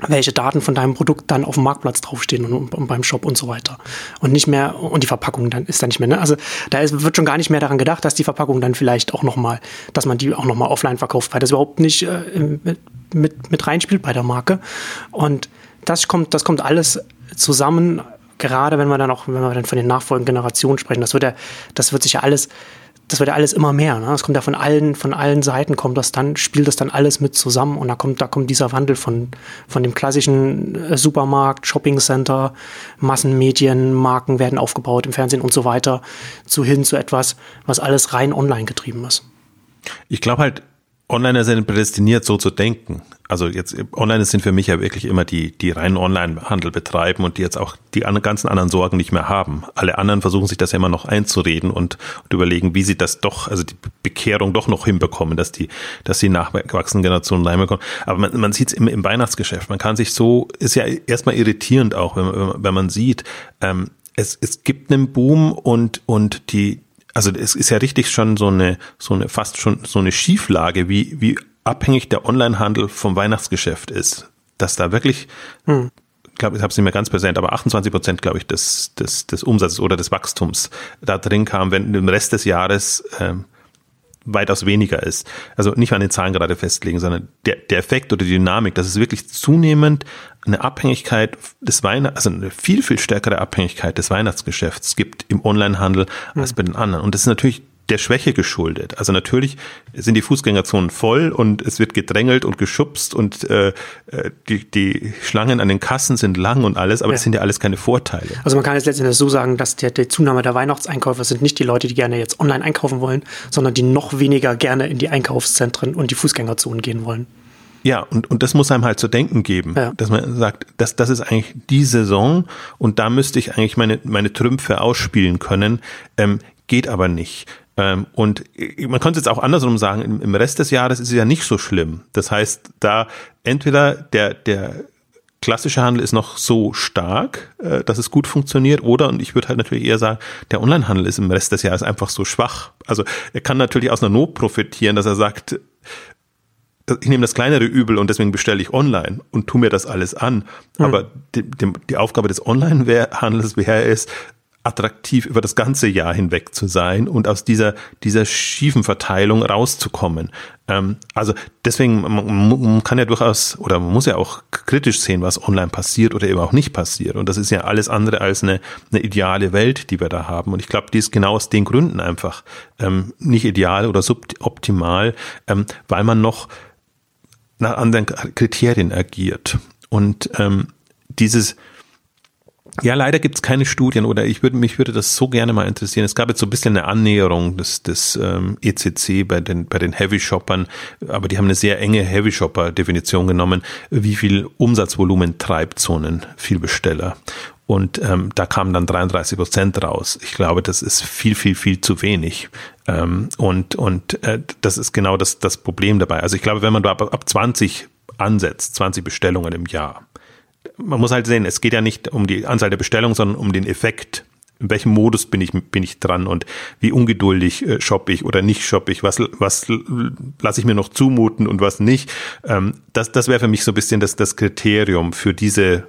Speaker 1: welche Daten von deinem Produkt dann auf dem Marktplatz draufstehen und, und, beim Shop und so weiter. Und nicht mehr, und die Verpackung dann ist da nicht mehr, ne? Also da ist, wird schon gar nicht mehr daran gedacht, dass die Verpackung dann vielleicht auch nochmal, dass man die auch nochmal offline verkauft, weil das überhaupt nicht äh, mit, mit reinspielt bei der Marke. Und das kommt, das kommt alles zusammen, gerade wenn wir dann auch, wenn wir dann von den nachfolgenden Generationen sprechen, das wird ja, das wird sich ja alles das wird ja alles immer mehr. Ne? Das kommt ja von allen, von allen Seiten kommt das dann, spielt das dann alles mit zusammen und da kommt, da kommt dieser Wandel von, von dem klassischen äh, Supermarkt, Shoppingcenter, Massenmedien, Marken werden aufgebaut im Fernsehen und so weiter, zu hin zu etwas, was alles rein online getrieben ist.
Speaker 2: Ich glaube halt, Onliner sind prädestiniert, so zu denken. Also jetzt Online sind für mich ja wirklich immer die, die reinen Online-Handel betreiben und die jetzt auch die ganzen anderen Sorgen nicht mehr haben. Alle anderen versuchen sich das ja immer noch einzureden und, und überlegen, wie sie das doch, also die Bekehrung doch noch hinbekommen, dass die, dass die nachwachsenden Generationen reinbekommen. Aber man, man sieht es im, im Weihnachtsgeschäft. Man kann sich so, ist ja erstmal irritierend auch, wenn, wenn man sieht, ähm, es, es gibt einen Boom und, und die, also es ist ja richtig schon so eine, so eine, fast schon so eine Schieflage, wie, wie abhängig der Onlinehandel vom Weihnachtsgeschäft ist. Dass da wirklich, hm. ich glaube, ich habe es nicht mehr ganz präsent, aber 28 Prozent, glaube ich, des, des, des Umsatzes oder des Wachstums da drin kam, wenn im Rest des Jahres ähm, weitaus weniger ist. Also nicht an den Zahlen gerade festlegen, sondern der, der Effekt oder die Dynamik, dass es wirklich zunehmend eine Abhängigkeit des Weihnachts, also eine viel, viel stärkere Abhängigkeit des Weihnachtsgeschäfts gibt im Onlinehandel als bei den anderen. Und das ist natürlich der Schwäche geschuldet. Also natürlich sind die Fußgängerzonen voll und es wird gedrängelt und geschubst und äh, äh, die, die Schlangen an den Kassen sind lang und alles, aber ja. das sind ja alles keine Vorteile.
Speaker 1: Also man kann jetzt letztendlich so sagen, dass der, der Zunahme der Weihnachtseinkäufer sind nicht die Leute, die gerne jetzt online einkaufen wollen, sondern die noch weniger gerne in die Einkaufszentren und die Fußgängerzonen gehen wollen.
Speaker 2: Ja, und, und das muss einem halt zu denken geben, ja. dass man sagt, das, das ist eigentlich die Saison und da müsste ich eigentlich meine, meine Trümpfe ausspielen können, ähm, geht aber nicht Ähm, und man könnte jetzt auch andersrum sagen, im Rest des Jahres ist es ja nicht so schlimm. Das heißt, da entweder der, der klassische Handel ist noch so stark, äh, dass es gut funktioniert, oder, und ich würde halt natürlich eher sagen, der Onlinehandel ist im Rest des Jahres einfach so schwach. Also er kann natürlich aus einer Not profitieren, dass er sagt, ich nehme das kleinere Übel und deswegen bestelle ich online und tu mir das alles an. Mhm. Aber die, die, die Aufgabe des Online-Handels wäre es, attraktiv über das ganze Jahr hinweg zu sein und aus dieser, dieser schiefen Verteilung rauszukommen. Ähm, also deswegen, man, man, kann ja durchaus oder man muss ja auch kritisch sehen, was online passiert oder eben auch nicht passiert. Und das ist ja alles andere als eine, eine ideale Welt, die wir da haben. Und ich glaube, die ist genau aus den Gründen einfach ähm, nicht ideal oder suboptimal, ähm, weil man noch nach anderen Kriterien agiert. Und ähm, dieses ja, leider gibt es keine Studien oder ich würde mich würde das so gerne mal interessieren. Es gab jetzt so ein bisschen eine Annäherung des, des ähm, ECC bei den bei den Heavy Shoppern, aber die haben eine sehr enge Heavy Shopper Definition genommen, wie viel Umsatzvolumen treibt so ein Vielbesteller. Und ähm, da kamen dann 33 Prozent raus. Ich glaube, das ist viel, viel, viel zu wenig. Ähm, und und äh, das ist genau das, das Problem dabei. Also ich glaube, wenn man da ab, ab 20 ansetzt, 20 Bestellungen im Jahr, man muss halt sehen, es geht ja nicht um die Anzahl der Bestellungen, sondern um den Effekt. In welchem Modus bin ich, bin ich dran und wie ungeduldig äh, shoppe ich oder nicht shoppe ich, was, was lasse ich mir noch zumuten und was nicht. Ähm, das das wäre für mich so ein bisschen das, das Kriterium für diese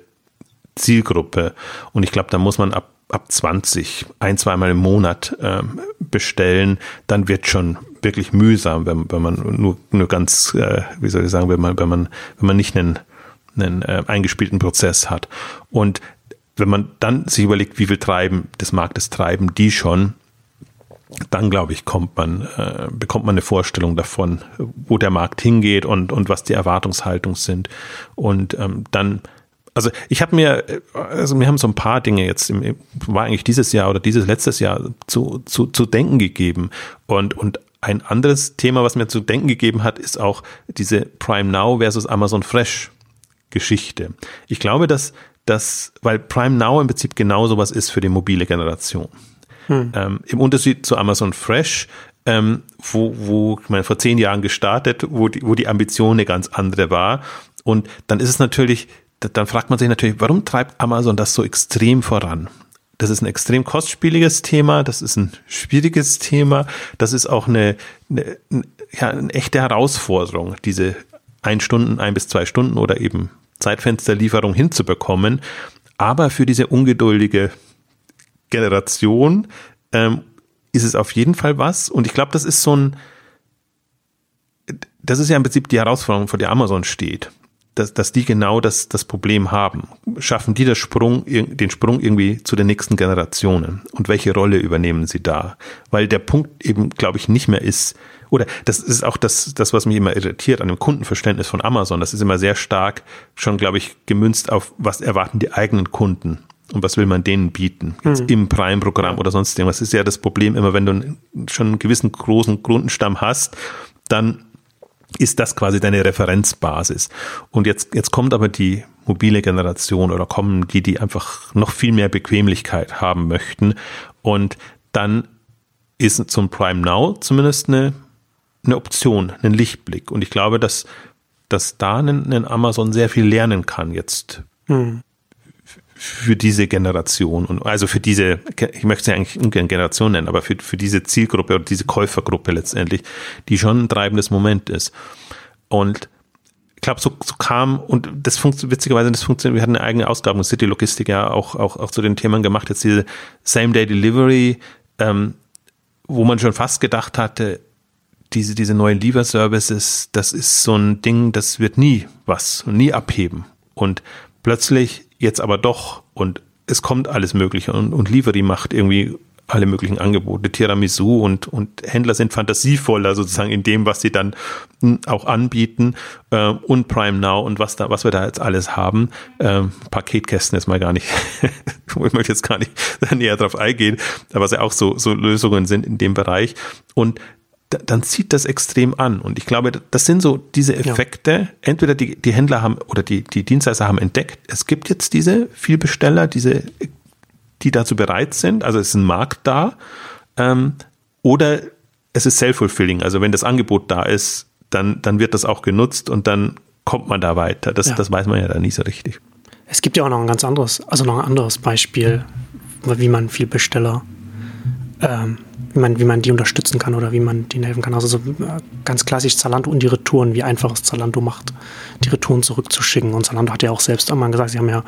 Speaker 2: Zielgruppe. Und ich glaube, da muss man ab, ab 20, ein, zweimal im Monat ähm, bestellen, dann wird schon wirklich mühsam, wenn, wenn man nur, nur ganz, äh, wie soll ich sagen, wenn man, wenn man, wenn man nicht einen einen äh, eingespielten Prozess hat. Und wenn man dann sich überlegt, wie viel Treiben des Marktes treiben die schon, dann glaube ich, kommt man, äh, bekommt man eine Vorstellung davon, wo der Markt hingeht und, und was die Erwartungshaltung sind. Und ähm, dann, also ich habe mir, also mir haben so ein paar Dinge jetzt, im, war eigentlich dieses Jahr oder dieses letztes Jahr zu, zu, zu denken gegeben. Und, und ein anderes Thema, was mir zu denken gegeben hat, ist auch diese Prime Now versus Amazon Fresh Geschichte. Ich glaube, dass das, weil Prime Now im Prinzip genau sowas ist für die mobile Generation. Hm. Ähm, Im Unterschied zu Amazon Fresh, ähm, wo, wo, ich meine, vor zehn Jahren gestartet, wo die, wo die Ambition eine ganz andere war. Und dann ist es natürlich, dann fragt man sich natürlich, warum treibt Amazon das so extrem voran? Das ist ein extrem kostspieliges Thema, das ist ein schwieriges Thema, das ist auch eine, eine, ja, eine echte Herausforderung, diese ein Stunden, ein bis zwei Stunden oder eben Zeitfensterlieferung hinzubekommen. Aber für diese ungeduldige Generation ähm, ist es auf jeden Fall was. Und ich glaube, das ist so ein, das ist ja im Prinzip die Herausforderung, vor der Amazon steht. Dass, dass die genau das, das Problem haben. Schaffen die das Sprung, den Sprung irgendwie zu den nächsten Generationen? Und welche Rolle übernehmen sie da? Weil der Punkt eben, glaube ich, nicht mehr ist, oder das ist auch das, das, was mich immer irritiert an dem Kundenverständnis von Amazon. Das ist immer sehr stark schon, glaube ich, gemünzt auf, was erwarten die eigenen Kunden und was will man denen bieten? Jetzt mhm. im Prime-Programm oder sonst irgendwas. Das ist ja das Problem immer, wenn du schon einen gewissen großen Kundenstamm hast, dann ist das quasi deine Referenzbasis. Und jetzt, jetzt kommt aber die mobile Generation oder kommen die, die einfach noch viel mehr Bequemlichkeit haben möchten. Und dann ist zum Prime Now zumindest eine eine Option, einen Lichtblick. Und ich glaube, dass, dass da ein, ein Amazon sehr viel lernen kann jetzt hm. Für diese Generation und also für diese, ich möchte sie eigentlich ungern Generation nennen, aber für, für diese Zielgruppe oder diese Käufergruppe letztendlich, die schon ein treibendes Moment ist. Und ich glaube, so, so kam, und das funktioniert, witzigerweise, das funktioniert, wir hatten eine eigene Ausgabe City Logistik ja auch, auch, auch zu den Themen gemacht, jetzt diese Same-Day-Delivery, ähm, wo man schon fast gedacht hatte, diese, diese neuen Lieferservices, das ist so ein Ding, das wird nie was nie abheben. Und plötzlich jetzt aber doch und es kommt alles Mögliche und, und Livery macht irgendwie alle möglichen Angebote, Tiramisu und, und Händler sind fantasievoller sozusagen in dem, was sie dann hm, auch anbieten äh, und Prime Now und was da, was wir da jetzt alles haben. Ähm, Paketkästen ist mal gar nicht, ich möchte jetzt gar nicht näher drauf eingehen, aber was ja auch so, so Lösungen sind in dem Bereich. Und dann zieht das extrem an. Und ich glaube, das sind so diese Effekte. Ja. Entweder die, die Händler haben oder die, die Dienstleister haben entdeckt, es gibt jetzt diese Vielbesteller, diese, die dazu bereit sind, also es ist ein Markt da, ähm, oder es ist self-fulfilling. Also wenn das Angebot da ist, dann, dann wird das auch genutzt und dann kommt man da weiter. Das, ja. das weiß man ja da nie so richtig.
Speaker 1: Es gibt ja auch noch ein ganz anderes, also noch ein anderes Beispiel, wie man viel Besteller ähm, wie man, wie man die unterstützen kann oder wie man denen helfen kann. Also so äh, ganz klassisch Zalando und die Retouren, wie einfach es Zalando macht, die Retouren zurückzuschicken. Und Zalando hat ja auch selbst einmal gesagt, sie haben ja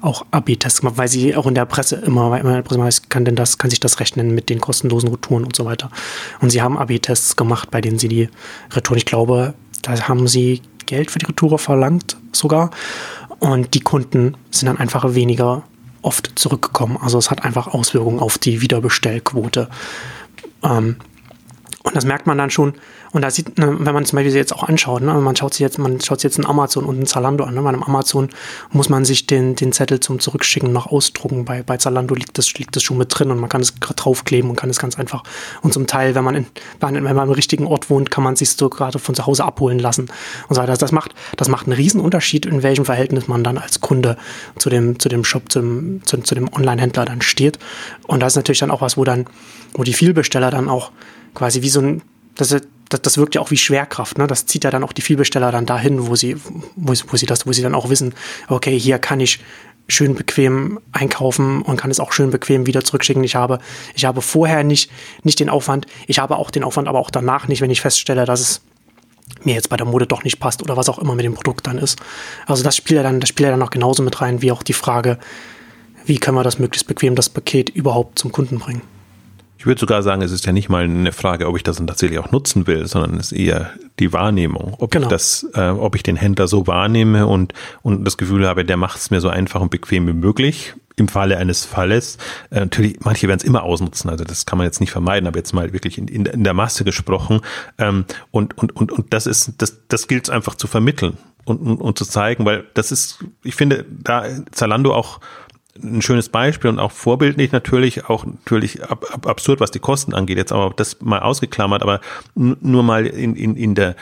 Speaker 1: auch AB-Tests gemacht, weil sie auch in der Presse immer, weil immer in der Presse weiß, kann denn das, kann sich das rechnen mit den kostenlosen Retouren und so weiter. Und sie haben AB-Tests gemacht, bei denen sie die Retouren, ich glaube, da haben sie Geld für die Retoure verlangt sogar. Und die Kunden sind dann einfach weniger oft zurückgekommen. Also es hat einfach Auswirkungen auf die Wiederbestellquote. Ähm, und das merkt man dann schon. Und da sieht, ne, wenn man zum Beispiel jetzt auch anschaut, ne, man schaut sich jetzt, man schaut sich jetzt ein Amazon und ein Zalando an. Ne, bei einem Amazon muss man sich den, den Zettel zum Zurückschicken noch ausdrucken. Bei, bei Zalando liegt das, liegt das schon mit drin und man kann es draufkleben und kann es ganz einfach. Und zum Teil, wenn man, in, wenn man am richtigen Ort wohnt, kann man sich so gerade von zu Hause abholen lassen. Und so weiter. Das macht, das macht einen Riesenunterschied, in welchem Verhältnis man dann als Kunde zu dem, zu dem Shop, zum, zu, zu dem Online-Händler dann steht. Und das ist natürlich dann auch was, wo dann, wo die Vielbesteller dann auch quasi wie so ein, das, das, das wirkt ja auch wie Schwerkraft, ne? Das zieht ja dann auch die Vielbesteller dann dahin, wo sie, wo, wo sie das, wo sie dann auch wissen, okay, hier kann ich schön bequem einkaufen und kann es auch schön bequem wieder zurückschicken. Ich habe, ich habe vorher nicht, nicht den Aufwand, ich habe auch den Aufwand, aber auch danach nicht, wenn ich feststelle, dass es mir jetzt bei der Mode doch nicht passt oder was auch immer mit dem Produkt dann ist. Also das spielt ja dann, das spielt ja dann auch genauso mit rein, wie auch die Frage, wie können wir das möglichst bequem, das Paket überhaupt zum Kunden bringen.
Speaker 2: Ich würde sogar sagen, es ist ja nicht mal eine Frage, ob ich das dann tatsächlich auch nutzen will, sondern es ist eher die Wahrnehmung, ob genau. ich das, äh, ob ich den Händler so wahrnehme und, und das Gefühl habe, der macht es mir so einfach und bequem wie möglich. Im Falle eines Falles, äh, natürlich, manche werden es immer ausnutzen, also das kann man jetzt nicht vermeiden, aber jetzt mal wirklich in, in, in der Masse gesprochen. Ähm, und, und, und, und das ist, das, das gilt es einfach zu vermitteln und, und, und zu zeigen, weil das ist, ich finde, da Zalando auch ein schönes Beispiel und auch vorbildlich natürlich, auch natürlich ab, ab, absurd, was die Kosten angeht, jetzt aber das mal ausgeklammert, aber nur mal in, in, in der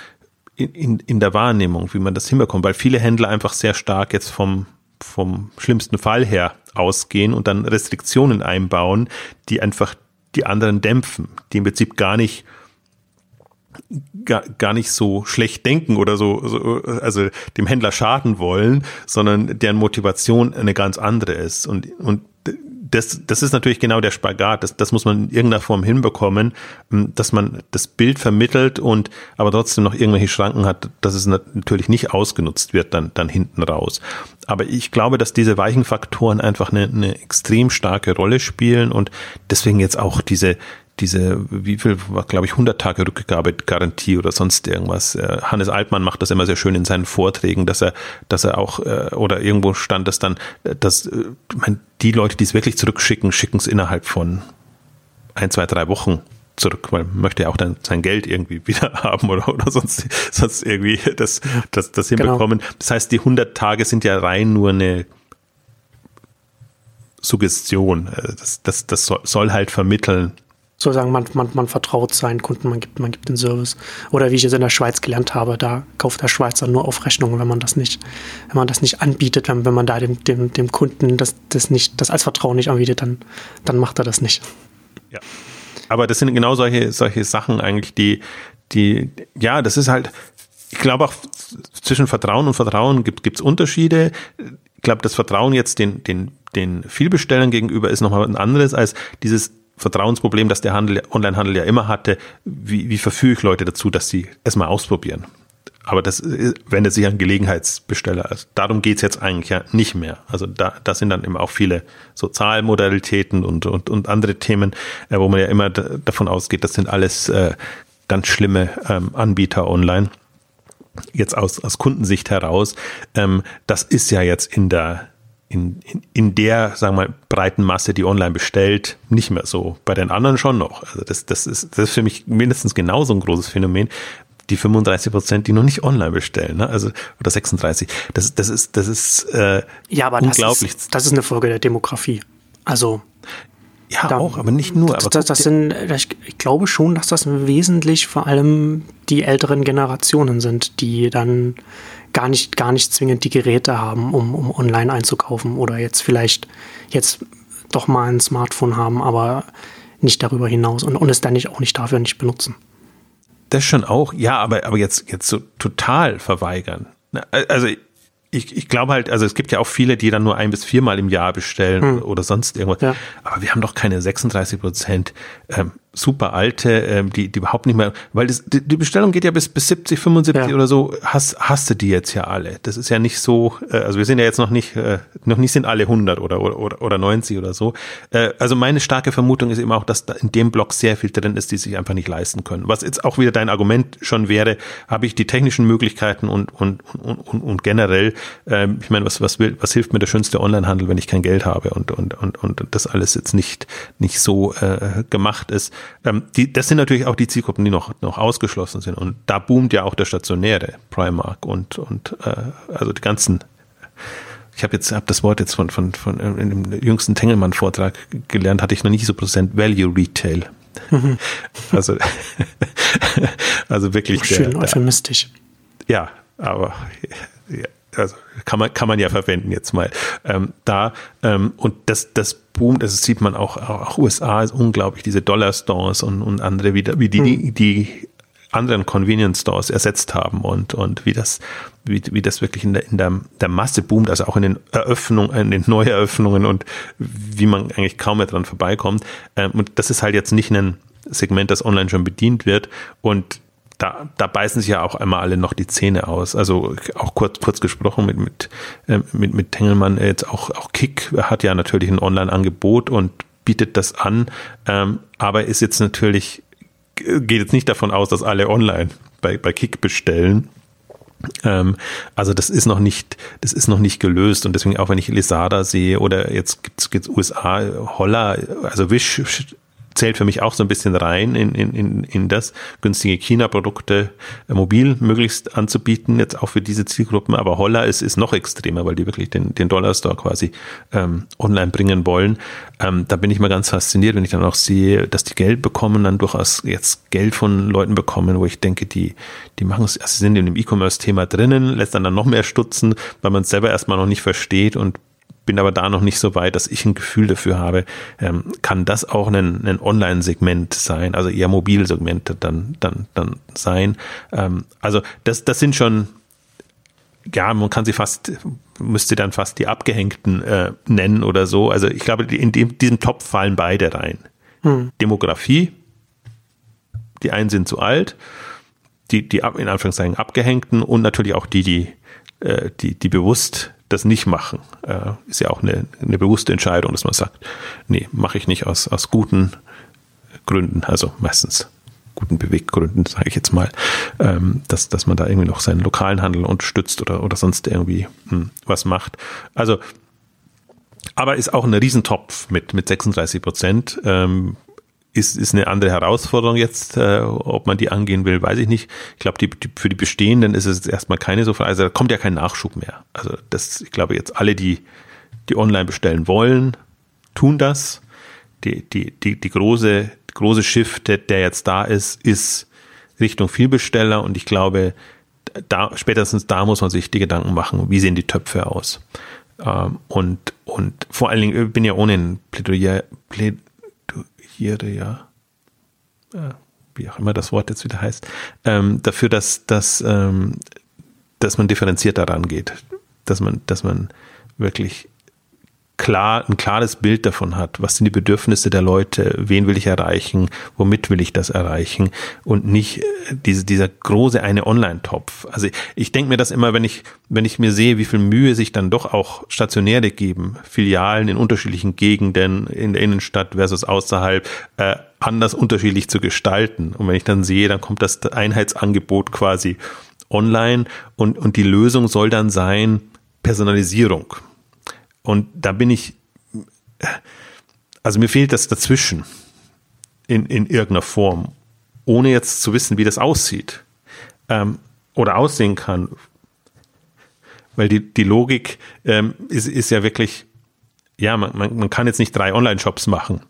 Speaker 2: in, in der Wahrnehmung, wie man das hinbekommt, weil viele Händler einfach sehr stark jetzt vom, vom schlimmsten Fall her ausgehen und dann Restriktionen einbauen, die einfach die anderen dämpfen, die im Prinzip gar nicht gar, gar nicht so schlecht denken oder so, so, also dem Händler schaden wollen, sondern deren Motivation eine ganz andere ist. Und, und das, das ist natürlich genau der Spagat. Das, das muss man in irgendeiner Form hinbekommen, ähm, dass man das Bild vermittelt und aber trotzdem noch irgendwelche Schranken hat, dass es natürlich nicht ausgenutzt wird dann, dann hinten raus. Aber ich glaube, dass diese weichen Faktoren einfach eine, eine extrem starke Rolle spielen und deswegen jetzt auch diese, diese, wie viel war, glaube ich, 100 Tage Rückgabegarantie oder sonst irgendwas. Äh, Hannes Altmann macht das immer sehr schön in seinen Vorträgen, dass er, dass er auch, äh, oder irgendwo stand das dann, äh, dass meine, die Leute, die es wirklich zurückschicken, schicken es innerhalb von ein, zwei, drei Wochen zurück, weil man möchte ja auch dann sein Geld irgendwie wieder haben oder, oder sonst, sonst irgendwie das, das, das genau. hinbekommen. Genau. Das heißt, die 100 Tage sind ja rein nur eine Suggestion. Das, das, das soll halt vermitteln,
Speaker 1: sozusagen man, man, man vertraut seinen Kunden, man gibt, man gibt den Service. Oder wie ich es in der Schweiz gelernt habe, da kauft der Schweizer nur auf Rechnung, wenn man das nicht, wenn man das nicht anbietet, wenn, wenn man da dem, dem, dem Kunden das, das nicht, das als Vertrauen nicht anbietet, dann, dann macht er das nicht.
Speaker 2: Ja. Aber das sind genau solche, solche Sachen eigentlich, die, die, ja, das ist halt, ich glaube auch zwischen Vertrauen und Vertrauen gibt es Unterschiede. Ich glaube, das Vertrauen jetzt den, den, den Vielbestellern gegenüber ist nochmal ein anderes als dieses Vertrauensproblem, das der Handel, Onlinehandel ja immer hatte. Wie, wie verführe ich Leute dazu, dass sie es mal ausprobieren? Aber das äh, wendet sich an Gelegenheitsbesteller. Also darum geht's jetzt eigentlich ja nicht mehr. Also da, da sind dann immer auch viele so Zahlmodalitäten und, und, und andere Themen, äh, wo man ja immer davon ausgeht, das sind alles äh, ganz schlimme ähm, Anbieter online. Jetzt aus, aus Kundensicht heraus. Ähm, das ist ja jetzt in der in, in, in der, sagen wir mal, breiten Masse, die online bestellt, nicht mehr so. Bei den anderen schon noch. Also das, das, ist, das ist für mich mindestens genauso ein großes Phänomen. Die 35 Prozent, die noch nicht online bestellen, ne? also oder 36. Das, das ist, das ist äh,
Speaker 1: ja, aber unglaublich. Das ist, das ist eine Folge der Demografie. Also
Speaker 2: ja, da, auch, aber nicht nur.
Speaker 1: Aber das, das sind, ich, ich glaube schon, dass das wesentlich vor allem die älteren Generationen sind, die dann gar nicht, gar nicht zwingend die Geräte haben, um, um online einzukaufen oder jetzt vielleicht jetzt doch mal ein Smartphone haben, aber nicht darüber hinaus und, und es dann nicht auch nicht dafür nicht benutzen.
Speaker 2: das schon auch, ja, aber, aber jetzt, jetzt so total verweigern. Also ich, ich glaube halt, also es gibt ja auch viele, die dann nur ein bis viermal im Jahr bestellen hm. oder sonst irgendwas. Ja. Aber wir haben doch keine 36 Prozent ähm, super alte, ähm, die, die überhaupt nicht mehr, weil das, die, die Bestellung geht ja bis, bis 70, 75 ja. oder so, hast, hast du die jetzt ja alle. Das ist ja nicht so, äh, also wir sind ja jetzt noch nicht, äh, noch nicht sind alle 100 oder, oder, oder 90 oder so. Äh, also meine starke Vermutung ist eben auch, dass da in dem Block sehr viel drin ist, die sich einfach nicht leisten können. Was jetzt auch wieder dein Argument schon wäre, habe ich die technischen Möglichkeiten und, und, und, und, und generell, äh, ich meine, was, was, will, was hilft mir der schönste Onlinehandel, wenn ich kein Geld habe und, und, und, und das alles jetzt nicht, nicht so äh, gemacht ist. Ähm, die, das sind natürlich auch die Zielgruppen, die noch, noch ausgeschlossen sind. Und da boomt ja auch der stationäre Primark und, und äh, also die ganzen ich habe jetzt hab das Wort jetzt von von von äh, in dem jüngsten Tengelmann Vortrag gelernt, hatte ich noch nicht so präsent Value Retail. Mhm. Also also wirklich
Speaker 1: schön der, euphemistisch.
Speaker 2: Ja, aber ja, also kann man, kann man ja verwenden jetzt mal. Ähm, da, ähm, und das, das boomt, das sieht man auch, auch USA ist unglaublich, diese Dollar Stores und, und andere, wie, wie die, die, die anderen Convenience Stores ersetzt haben und, und wie das, wie, wie das wirklich in der, in der, der Masse boomt, also auch in den Eröffnungen, in den Neueröffnungen und wie man eigentlich kaum mehr dran vorbeikommt. Ähm, und das ist halt jetzt nicht ein Segment, das online schon bedient wird und da, da beißen sich ja auch einmal alle noch die Zähne aus. Also auch kurz, kurz gesprochen mit, mit, äh, mit, mit Tengelmann, äh, jetzt auch, auch Kick hat ja natürlich ein Online-Angebot und bietet das an, ähm, aber ist jetzt natürlich, geht jetzt nicht davon aus, dass alle online bei, bei Kick bestellen. Ähm, also das ist noch nicht, das ist noch nicht gelöst und deswegen auch wenn ich Lesada sehe oder jetzt gibt's, gibt's USA, Holla, also Wish zählt für mich auch so ein bisschen rein in, in, in, in das, günstige China-Produkte äh, mobil möglichst anzubieten, jetzt auch für diese Zielgruppen. Aber Holla ist, ist noch extremer, weil die wirklich den, den Dollar-Store quasi ähm, online bringen wollen. Ähm, da bin ich mal ganz fasziniert, wenn ich dann auch sehe, dass die Geld bekommen, dann durchaus jetzt Geld von Leuten bekommen, wo ich denke, die, die machen es, also sind in dem E-Commerce-Thema drinnen, lässt dann, dann noch mehr stutzen, weil man es selber erstmal noch nicht versteht und bin aber da noch nicht so weit, dass ich ein Gefühl dafür habe, ähm, kann das auch ein, ein Online-Segment sein, also eher Mobilsegmente dann, dann, dann sein. Ähm, also das, das sind schon, ja, man kann sie fast, müsste dann fast die Abgehängten äh, nennen oder so. Also ich glaube, in dem, diesem Topf fallen beide rein. Hm. Demografie, die einen sind zu alt, die, die in Anführungszeichen Abgehängten und natürlich auch die, die, äh, die, die bewusst das nicht machen. Äh, ist ja auch eine, eine bewusste Entscheidung, dass man sagt, nee, mache ich nicht aus, aus guten Gründen, also meistens guten Beweggründen, sage ich jetzt mal, ähm, dass, dass man da irgendwie noch seinen lokalen Handel unterstützt oder, oder sonst irgendwie hm, was macht. Also, aber ist auch ein Riesentopf mit, mit 36 Prozent. Ähm, ist, ist eine andere Herausforderung jetzt, äh, ob man die angehen will, weiß ich nicht. Ich glaube, die, die, für die Bestehenden ist es jetzt erstmal keine so Frage. Also da kommt ja kein Nachschub mehr. Also das, ich glaube, jetzt alle, die, die online bestellen wollen, tun das. Die, die, die, die große, große Schiff, der, jetzt da ist, ist Richtung Vielbesteller und ich glaube, da, spätestens da muss man sich die Gedanken machen, wie sehen die Töpfe aus. Ähm, und, und vor allen Dingen, ich bin ja ohne ein Plädoyer, Plädoyer Begierde, ja, wie auch immer das Wort jetzt wieder heißt, ähm, dafür, dass, dass, ähm, dass man differenziert daran geht, dass man, dass man wirklich klar, ein klares Bild davon hat, was sind die Bedürfnisse der Leute, wen will ich erreichen, womit will ich das erreichen und nicht äh, diese, dieser große eine Online-Topf. Also ich, denke mir das immer, wenn ich, wenn ich mir sehe, wie viel Mühe sich dann doch auch Stationäre geben, Filialen in unterschiedlichen Gegenden, in der Innenstadt versus außerhalb, äh, anders unterschiedlich zu gestalten. Und wenn ich dann sehe, dann kommt das Einheitsangebot quasi online und, und die Lösung soll dann sein Personalisierung. Und da bin ich, also mir fehlt das dazwischen in, in irgendeiner Form, ohne jetzt zu wissen, wie das aussieht ähm, oder aussehen kann. Weil die, die Logik ähm, ist, ist ja wirklich, ja, man, man, man kann jetzt nicht drei Online-Shops machen.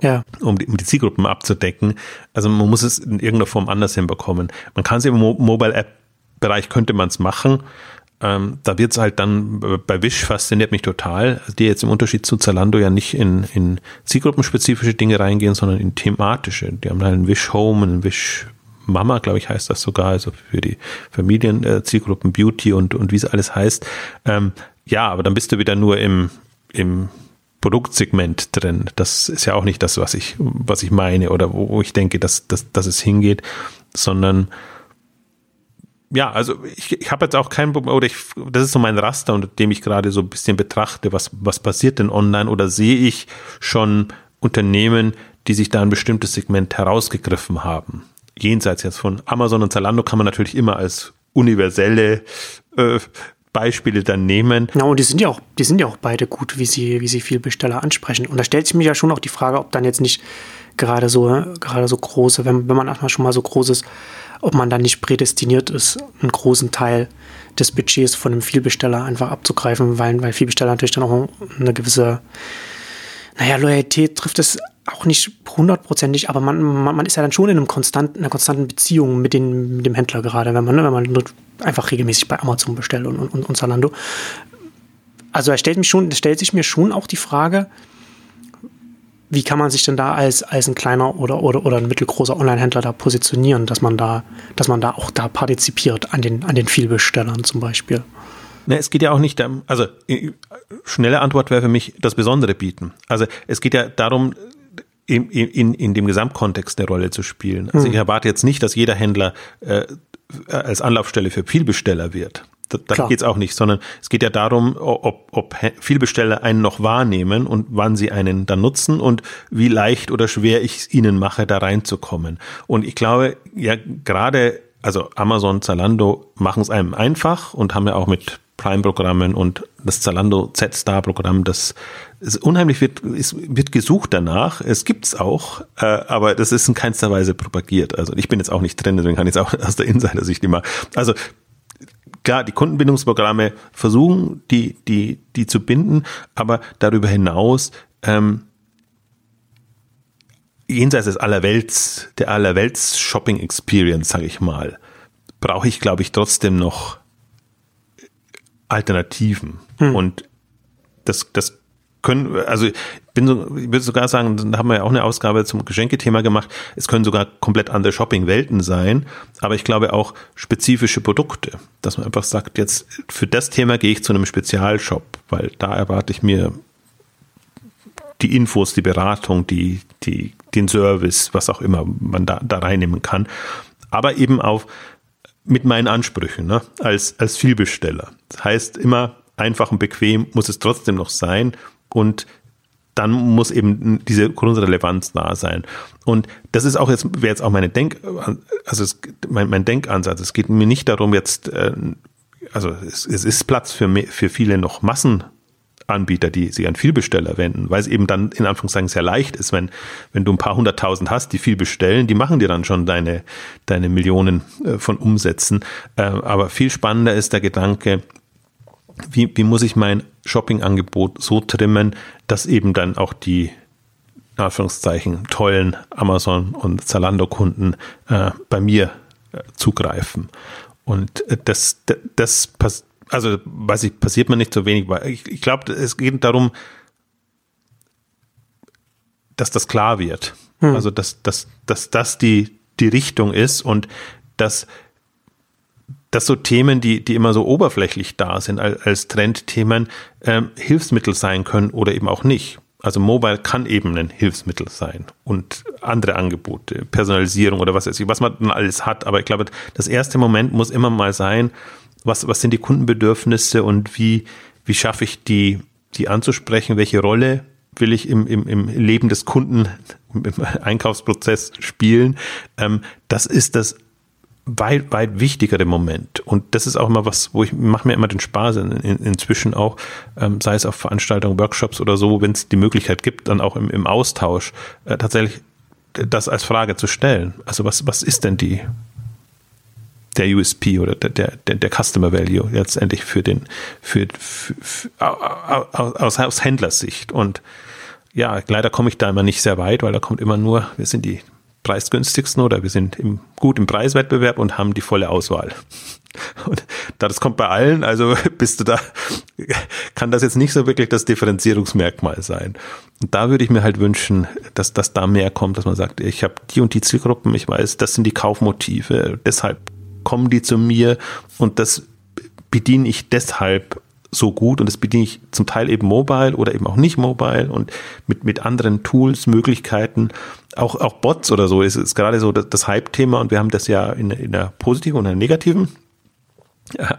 Speaker 2: Ja. Um, die, um die Zielgruppen abzudecken. Also man muss es in irgendeiner Form anders hinbekommen. Man kann es im Mo Mobile App Bereich könnte man es machen, ähm, da wird es halt dann, bei Wish fasziniert mich total, die jetzt im Unterschied zu Zalando ja nicht in, in zielgruppenspezifische Dinge reingehen, sondern in thematische. Die haben halt einen Wish Home, einen Wish Mama, glaube ich, heißt das sogar, also für die Familienzielgruppen Beauty und, und wie es alles heißt. Ähm, ja, aber dann bist du wieder nur im, im Produktsegment drin. Das ist ja auch nicht das, was ich, was ich meine oder wo, wo ich denke, dass, dass, dass es hingeht, sondern ja, also ich, ich habe jetzt auch kein Problem, oder ich, das ist so mein Raster, unter dem ich gerade so ein bisschen betrachte, was, was passiert denn online oder sehe ich schon Unternehmen, die sich da ein bestimmtes Segment herausgegriffen haben. Jenseits jetzt von Amazon und Zalando kann man natürlich immer als universelle äh, Beispiele dann nehmen.
Speaker 1: Ja, und die sind ja auch, die sind ja auch beide gut, wie sie, wie sie viel Besteller ansprechen. Und da stellt sich mir ja schon auch die Frage, ob dann jetzt nicht gerade so, gerade so große, wenn, wenn man erstmal schon mal so groß ist, ob man dann nicht prädestiniert ist, einen großen Teil des Budgets von einem Vielbesteller einfach abzugreifen, weil, weil Vielbesteller natürlich dann auch eine gewisse, naja, Loyalität trifft es auch nicht hundertprozentig, aber man, man, man, ist ja dann schon in, einem konstanten, einer konstanten Beziehung mit, den, mit dem Händler gerade, wenn man, ne, wenn man einfach regelmäßig bei Amazon bestellt und, und, und Zalando. Also da stellt, mich schon, stellt sich mir schon auch die Frage, wie kann man sich denn da als, als ein kleiner oder, oder, oder ein mittelgroßer Online-Händler da positionieren, dass man da, dass man da auch da partizipiert an den, an den Vielbestellern zum Beispiel?
Speaker 2: Ne, es geht ja auch nicht, also schnelle Antwort wäre für mich das Besondere bieten. Also es geht ja darum, in, in, in dem Gesamtkontext eine Rolle zu spielen. Also hm. ich erwarte jetzt nicht, dass jeder Händler äh, als Anlaufstelle für Vielbesteller wird. Da, geht es auch nicht, sondern es geht ja darum, ob, ob Vielbesteller einen noch wahrnehmen und wann sie einen dann nutzen und wie leicht oder schwer ich es ihnen mache, da reinzukommen. Und ich glaube, ja, gerade, also Amazon, Zalando machen es einem einfach und haben ja auch mit Prime-Programmen und das Zalando Z-Star-Programm, das ist unheimlich wird, ist, wird gesucht danach. Es gibt's auch, äh, aber das ist in keinster Weise propagiert. Also ich bin jetzt auch nicht drin, deswegen kann ich jetzt auch aus der Insider-Sicht immer. Also klar, die Kundenbindungsprogramme versuchen, die, die, die zu binden, aber darüber hinaus ähm, jenseits des Allerwelts, der Allerwelts Shopping Experience, sage ich mal, brauche ich, glaube ich, trotzdem noch Alternativen. Hm. Und das, das können, also bin so, ich würde sogar sagen, da haben wir ja auch eine Ausgabe zum Geschenkethema gemacht. Es können sogar komplett andere Shopping-Welten sein, aber ich glaube auch spezifische Produkte, dass man einfach sagt, jetzt für das Thema gehe ich zu einem Spezialshop, weil da erwarte ich mir die Infos, die Beratung, die, die, den Service, was auch immer man da, da reinnehmen kann. Aber eben auf mit meinen Ansprüchen ne? als, als Vielbesteller. Das heißt, immer einfach und bequem muss es trotzdem noch sein und dann muss eben diese Grundrelevanz da sein. Und das ist auch jetzt, wäre jetzt auch meine Denk, also es, mein, mein Denkansatz. Es geht mir nicht darum jetzt, äh, also es, es ist Platz für, für viele noch Massen Anbieter, die sich an Vielbesteller wenden, weil es eben dann in Anführungszeichen sehr leicht ist, wenn, wenn du ein paar hunderttausend hast, die viel bestellen, die machen dir dann schon deine, deine Millionen äh, von Umsätzen. Äh, aber viel spannender ist der Gedanke, wie, wie muss ich mein Shopping-Angebot so trimmen, dass eben dann auch die in Anführungszeichen tollen Amazon- und Zalando-Kunden äh, bei mir äh, zugreifen. Und äh, das, das, das passiert also weiß ich, passiert mir nicht so wenig, weil ich, ich glaube, es geht darum, dass das klar wird. Hm. Also dass, dass, dass das die, die Richtung ist und dass, dass so Themen, die, die immer so oberflächlich da sind als, als Trendthemen, ähm, Hilfsmittel sein können oder eben auch nicht. Also Mobile kann eben ein Hilfsmittel sein und andere Angebote, Personalisierung oder was weiß ich, was man dann alles hat. Aber ich glaube, das erste Moment muss immer mal sein, was, was sind die Kundenbedürfnisse und wie, wie schaffe ich die, die anzusprechen? Welche Rolle will ich im, im, im Leben des Kunden, im Einkaufsprozess spielen? Ähm, das ist das weit, weit wichtigere Moment. Und das ist auch immer was, wo ich mache mir immer den Spaß in, in, inzwischen auch, ähm, sei es auf Veranstaltungen, Workshops oder so, wenn es die Möglichkeit gibt, dann auch im, im Austausch äh, tatsächlich das als Frage zu stellen. Also was, was ist denn die, der USP oder der, der, der Customer Value letztendlich für den, für, für, für aus, aus Händlersicht. Und ja, leider komme ich da immer nicht sehr weit, weil da kommt immer nur, wir sind die preisgünstigsten oder wir sind im, gut im Preiswettbewerb und haben die volle Auswahl. Und das kommt bei allen, also bist du da, kann das jetzt nicht so wirklich das Differenzierungsmerkmal sein. Und da würde ich mir halt wünschen, dass das da mehr kommt, dass man sagt, ich habe die und die Zielgruppen, ich weiß, das sind die Kaufmotive, deshalb kommen die zu mir und das bediene ich deshalb so gut und das bediene ich zum Teil eben mobile oder eben auch nicht mobile und mit, mit anderen Tools, Möglichkeiten, auch, auch Bots oder so ist, ist gerade so das, das Hype-Thema und wir haben das ja in, in einer positiven und einer negativen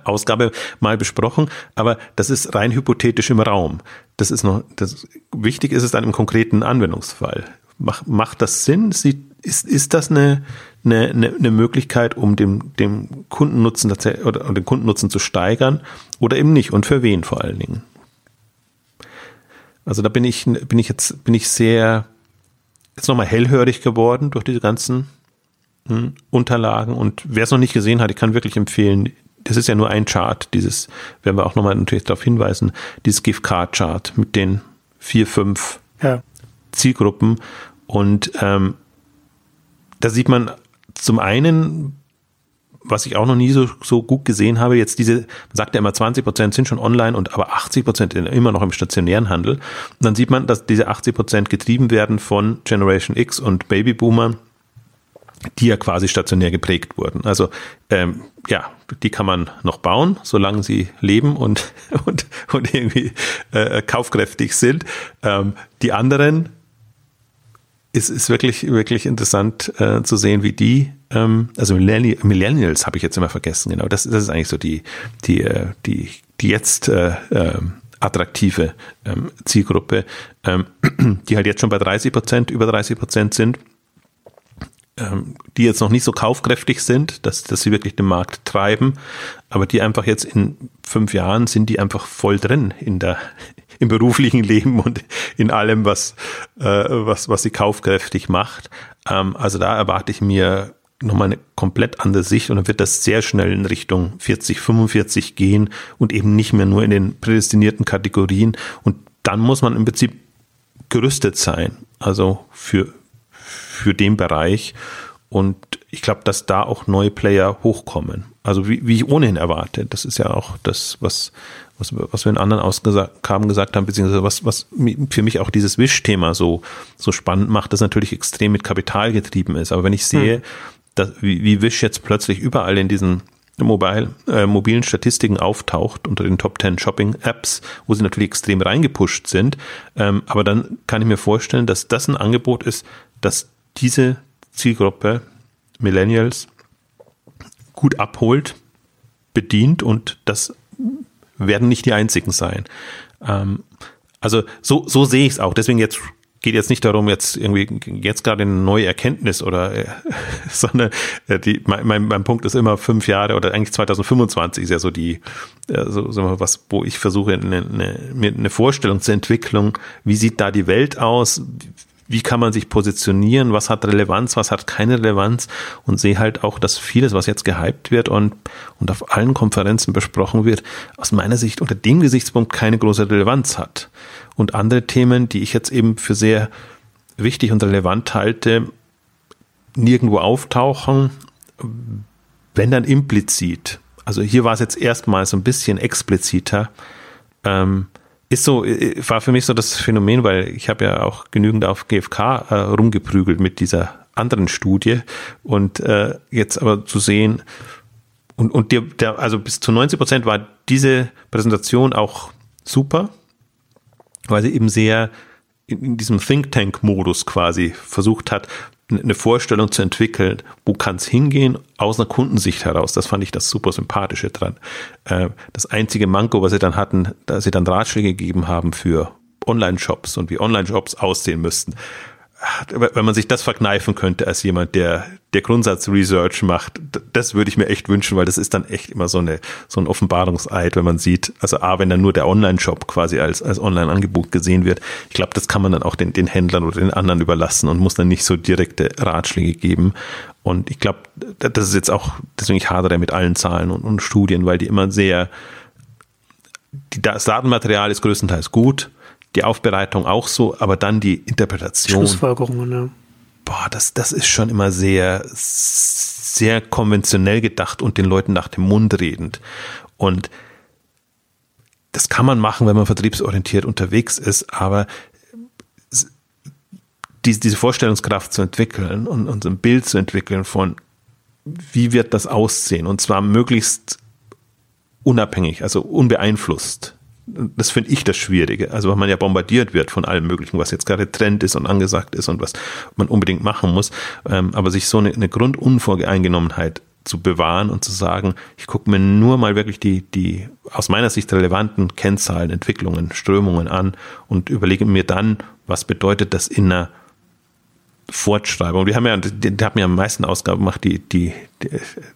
Speaker 2: Ausgabe mal besprochen, aber das ist rein hypothetisch im Raum. Das ist noch, das, wichtig ist es dann im konkreten Anwendungsfall. Mach, macht das Sinn? Sie, ist, ist das eine, eine, eine Möglichkeit, um dem, dem Kundennutzen oder den Kundennutzen zu steigern oder eben nicht und für wen vor allen Dingen? Also da bin ich, bin ich jetzt, bin ich sehr, jetzt nochmal hellhörig geworden durch diese ganzen hm, Unterlagen und wer es noch nicht gesehen hat, ich kann wirklich empfehlen, das ist ja nur ein Chart, dieses, werden wir auch nochmal natürlich darauf hinweisen, dieses GIF-Card-Chart mit den vier, fünf ja. Zielgruppen. Und ähm, da sieht man zum einen, was ich auch noch nie so, so gut gesehen habe, jetzt diese, man sagt ja immer 20 Prozent sind schon online und aber 80 Prozent immer noch im stationären Handel. Und dann sieht man, dass diese 80 Prozent getrieben werden von Generation X und Babyboomern die ja quasi stationär geprägt wurden. Also ähm, ja, die kann man noch bauen, solange sie leben und, und, und irgendwie äh, kaufkräftig sind. Ähm, die anderen ist, ist wirklich, wirklich interessant äh, zu sehen, wie die, ähm, also Millennials habe ich jetzt immer vergessen, genau. Das, das ist eigentlich so die, die, äh, die, die jetzt äh, äh, attraktive ähm, Zielgruppe, ähm, die halt jetzt schon bei 30 Prozent, über 30 Prozent sind die jetzt noch nicht so kaufkräftig sind, dass, dass sie wirklich den Markt treiben, aber die einfach jetzt in fünf Jahren sind die einfach voll drin in der, im beruflichen Leben und in allem, was, äh, was, was sie kaufkräftig macht. Ähm, also da erwarte ich mir nochmal eine komplett andere Sicht und dann wird das sehr schnell in Richtung 40, 45 gehen und eben nicht mehr nur in den prädestinierten Kategorien. Und dann muss man im Prinzip gerüstet sein. Also für, für den Bereich. Und ich glaube, dass da auch neue Player hochkommen. Also wie, wie ich ohnehin erwarte. Das ist ja auch das, was, was, was wir in anderen Ausgaben gesagt haben, beziehungsweise was, was für mich auch dieses Wish-Thema so, so spannend macht, das natürlich extrem mit Kapital getrieben ist. Aber wenn ich sehe, hm. dass, wie, wie Wish jetzt plötzlich überall in diesen mobile, äh, mobilen Statistiken auftaucht unter den Top 10 Shopping Apps, wo sie natürlich extrem reingepusht sind. Ähm, aber dann kann ich mir vorstellen, dass das ein Angebot ist, das diese Zielgruppe Millennials gut abholt, bedient und das werden nicht die einzigen sein. Ähm, also so, so sehe ich es auch. Deswegen jetzt geht jetzt nicht darum, jetzt irgendwie jetzt gerade eine neue Erkenntnis oder, äh, sondern äh, die, mein, mein Punkt ist immer fünf Jahre oder eigentlich 2025 ist ja so die, äh, so, so was, wo ich versuche, eine, eine, eine Vorstellung zur Entwicklung, wie sieht da die Welt aus, wie kann man sich positionieren, was hat Relevanz, was hat keine Relevanz und sehe halt auch, dass vieles, was jetzt gehypt wird und, und auf allen Konferenzen besprochen wird, aus meiner Sicht unter dem Gesichtspunkt keine große Relevanz hat. Und andere Themen, die ich jetzt eben für sehr wichtig und relevant halte, nirgendwo auftauchen, wenn dann implizit. Also hier war es jetzt erstmal so ein bisschen expliziter. Ähm, ist so, äh, war für mich so das Phänomen, weil ich habe ja auch genügend auf GFK äh, rumgeprügelt mit dieser anderen Studie. Und äh, jetzt aber zu sehen, und, und der, der, also bis zu 90 Prozent war diese Präsentation auch super, weil sie eben sehr in, in diesem Think Tank-Modus quasi versucht hat, eine Vorstellung zu entwickeln, wo kann es hingehen, aus einer Kundensicht heraus. Das fand ich das super Sympathische dran. Äh, das einzige Manko, was sie dann hatten, da sie dann Ratschläge gegeben haben für Online-Shops und wie Online-Shops aussehen müssten wenn man sich das verkneifen könnte als jemand, der der Grundsatz-Research macht, das würde ich mir echt wünschen, weil das ist dann echt immer so eine so ein Offenbarungseid, wenn man sieht, also a, wenn dann nur der Online-Shop quasi als als Online-Angebot gesehen wird, ich glaube, das kann man dann auch den den Händlern oder den anderen überlassen und muss dann nicht so direkte Ratschläge geben. Und ich glaube, das ist jetzt auch, deswegen ich hadere mit allen Zahlen und, und Studien, weil die immer sehr, das Datenmaterial ist größtenteils gut, die Aufbereitung auch so, aber dann die Interpretation.
Speaker 1: Schlussfolgerungen, ja.
Speaker 2: boah, das, das ist schon immer sehr, sehr konventionell gedacht und den Leuten nach dem Mund redend. Und das kann man machen, wenn man vertriebsorientiert unterwegs ist, aber diese Vorstellungskraft zu entwickeln und, und ein Bild zu entwickeln von, wie wird das aussehen und zwar möglichst unabhängig, also unbeeinflusst. Das finde ich das Schwierige. Also, weil man ja bombardiert wird von allem Möglichen, was jetzt gerade Trend ist und angesagt ist und was man unbedingt machen muss. Ähm, aber sich so eine, eine Grundunvoreingenommenheit zu bewahren und zu sagen, ich gucke mir nur mal wirklich die, die aus meiner Sicht relevanten Kennzahlen, Entwicklungen, Strömungen an und überlege mir dann, was bedeutet das in einer Fortschreibung. Die haben ja, die, die haben ja am meisten Ausgabe gemacht, die, die, die,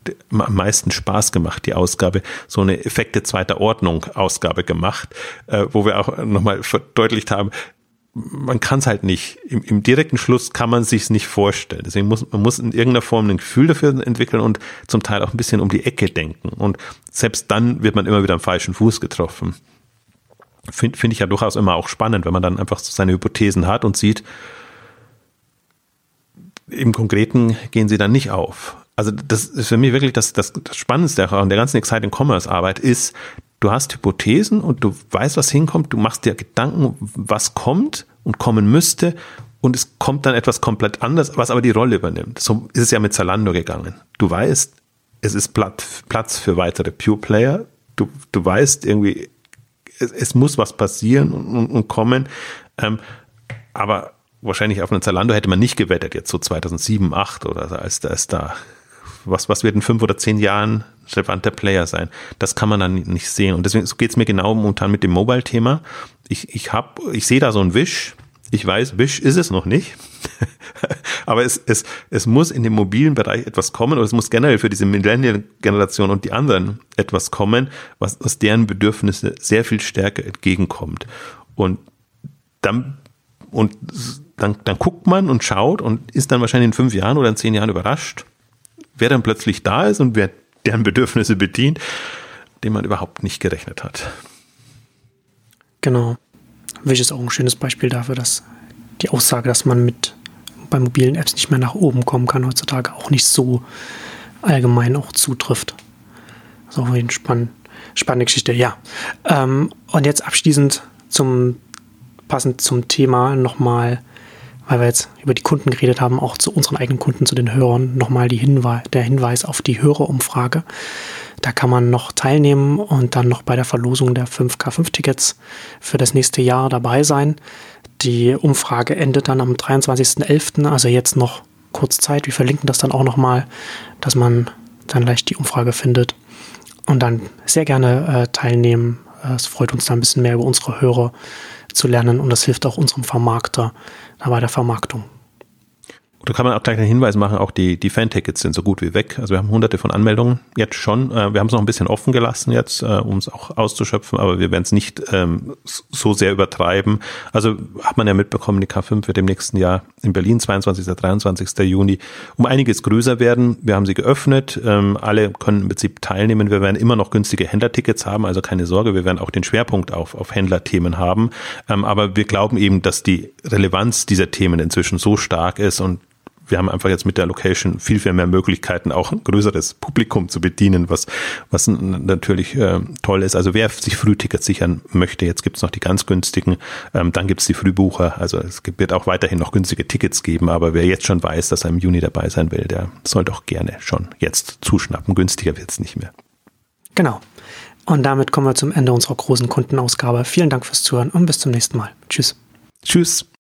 Speaker 2: die, am meisten Spaß gemacht, die Ausgabe, so eine Effekte zweiter Ordnung Ausgabe gemacht, äh, wo wir auch nochmal verdeutlicht haben, man kann es halt nicht. Im, Im, direkten Schluss kann man sich nicht vorstellen. Deswegen muss man muss in irgendeiner Form ein Gefühl dafür entwickeln und zum Teil auch ein bisschen um die Ecke denken. Und selbst dann wird man immer wieder am falschen Fuß getroffen. Finde find ich ja durchaus immer auch spannend, wenn man dann einfach so seine Hypothesen hat und sieht, im Konkreten gehen sie dann nicht auf. Also das ist für mich wirklich das, das, das Spannendste an der ganzen Exciting Commerce Arbeit ist, du hast Hypothesen und du weißt, was hinkommt, du machst dir Gedanken, was kommt und kommen müsste und es kommt dann etwas komplett anderes, was aber die Rolle übernimmt. So ist es ja mit Zalando gegangen. Du weißt, es ist Platz für weitere Pure Player. Du, du weißt irgendwie, es, es muss was passieren und, und, und kommen. Ähm, aber wahrscheinlich auf einen Zalando hätte man nicht gewettet, jetzt so 2007, 2008 oder so, als, als da was, was wird in fünf oder zehn Jahren relevanter Player sein? Das kann man dann nicht sehen. Und deswegen so geht es mir genau momentan mit dem Mobile-Thema. Ich, ich hab, ich sehe da so ein Wish. Ich weiß, Wish ist es noch nicht. Aber es, es, es muss in dem mobilen Bereich etwas kommen oder es muss generell für diese Millennial-Generation und die anderen etwas kommen, was aus deren Bedürfnisse sehr viel stärker entgegenkommt. Und dann, und dann, dann guckt man und schaut und ist dann wahrscheinlich in fünf Jahren oder in zehn Jahren überrascht, wer dann plötzlich da ist und wer deren Bedürfnisse bedient, dem man überhaupt nicht gerechnet hat.
Speaker 1: Genau. Wish ist auch ein schönes Beispiel dafür, dass die Aussage, dass man mit bei mobilen Apps nicht mehr nach oben kommen kann, heutzutage auch nicht so allgemein auch zutrifft. Das ist auch eine spann spannende Geschichte, ja. Ähm, und jetzt abschließend zum passend zum Thema nochmal weil wir jetzt über die Kunden geredet haben, auch zu unseren eigenen Kunden, zu den Hörern, nochmal die Hinweis, der Hinweis auf die Hörerumfrage. Da kann man noch teilnehmen und dann noch bei der Verlosung der 5K5-Tickets für das nächste Jahr dabei sein. Die Umfrage endet dann am 23.11., also jetzt noch kurz Zeit. Wir verlinken das dann auch nochmal, dass man dann leicht die Umfrage findet. Und dann sehr gerne äh, teilnehmen. Es freut uns da ein bisschen mehr über unsere Hörer zu lernen und das hilft auch unserem Vermarkter bei der Vermarktung.
Speaker 2: Da kann man auch gleich einen Hinweis machen, auch die, die Fan-Tickets sind so gut wie weg. Also wir haben hunderte von Anmeldungen jetzt schon. Äh, wir haben es noch ein bisschen offen gelassen jetzt, äh, um es auch auszuschöpfen, aber wir werden es nicht ähm, so sehr übertreiben. Also hat man ja mitbekommen, die K5 wird im nächsten Jahr in Berlin, 22. 23. Juni, um einiges größer werden. Wir haben sie geöffnet. Ähm, alle können im Prinzip teilnehmen. Wir werden immer noch günstige Händlertickets haben, also keine Sorge. Wir werden auch den Schwerpunkt auf, auf Händlerthemen haben. Ähm, aber wir glauben eben, dass die Relevanz dieser Themen inzwischen so stark ist und wir haben einfach jetzt mit der Location viel, viel mehr Möglichkeiten, auch ein größeres Publikum zu bedienen, was, was natürlich äh, toll ist. Also wer sich Frühtickets sichern möchte, jetzt gibt's noch die ganz günstigen, ähm, dann gibt's die Frühbucher. Also es wird auch weiterhin noch günstige Tickets geben, aber wer jetzt schon weiß, dass er im Juni dabei sein will, der soll doch gerne schon jetzt zuschnappen. Günstiger wird's nicht mehr.
Speaker 1: Genau. Und damit kommen wir zum Ende unserer großen Kundenausgabe. Vielen Dank fürs Zuhören und bis zum nächsten Mal. Tschüss.
Speaker 2: Tschüss.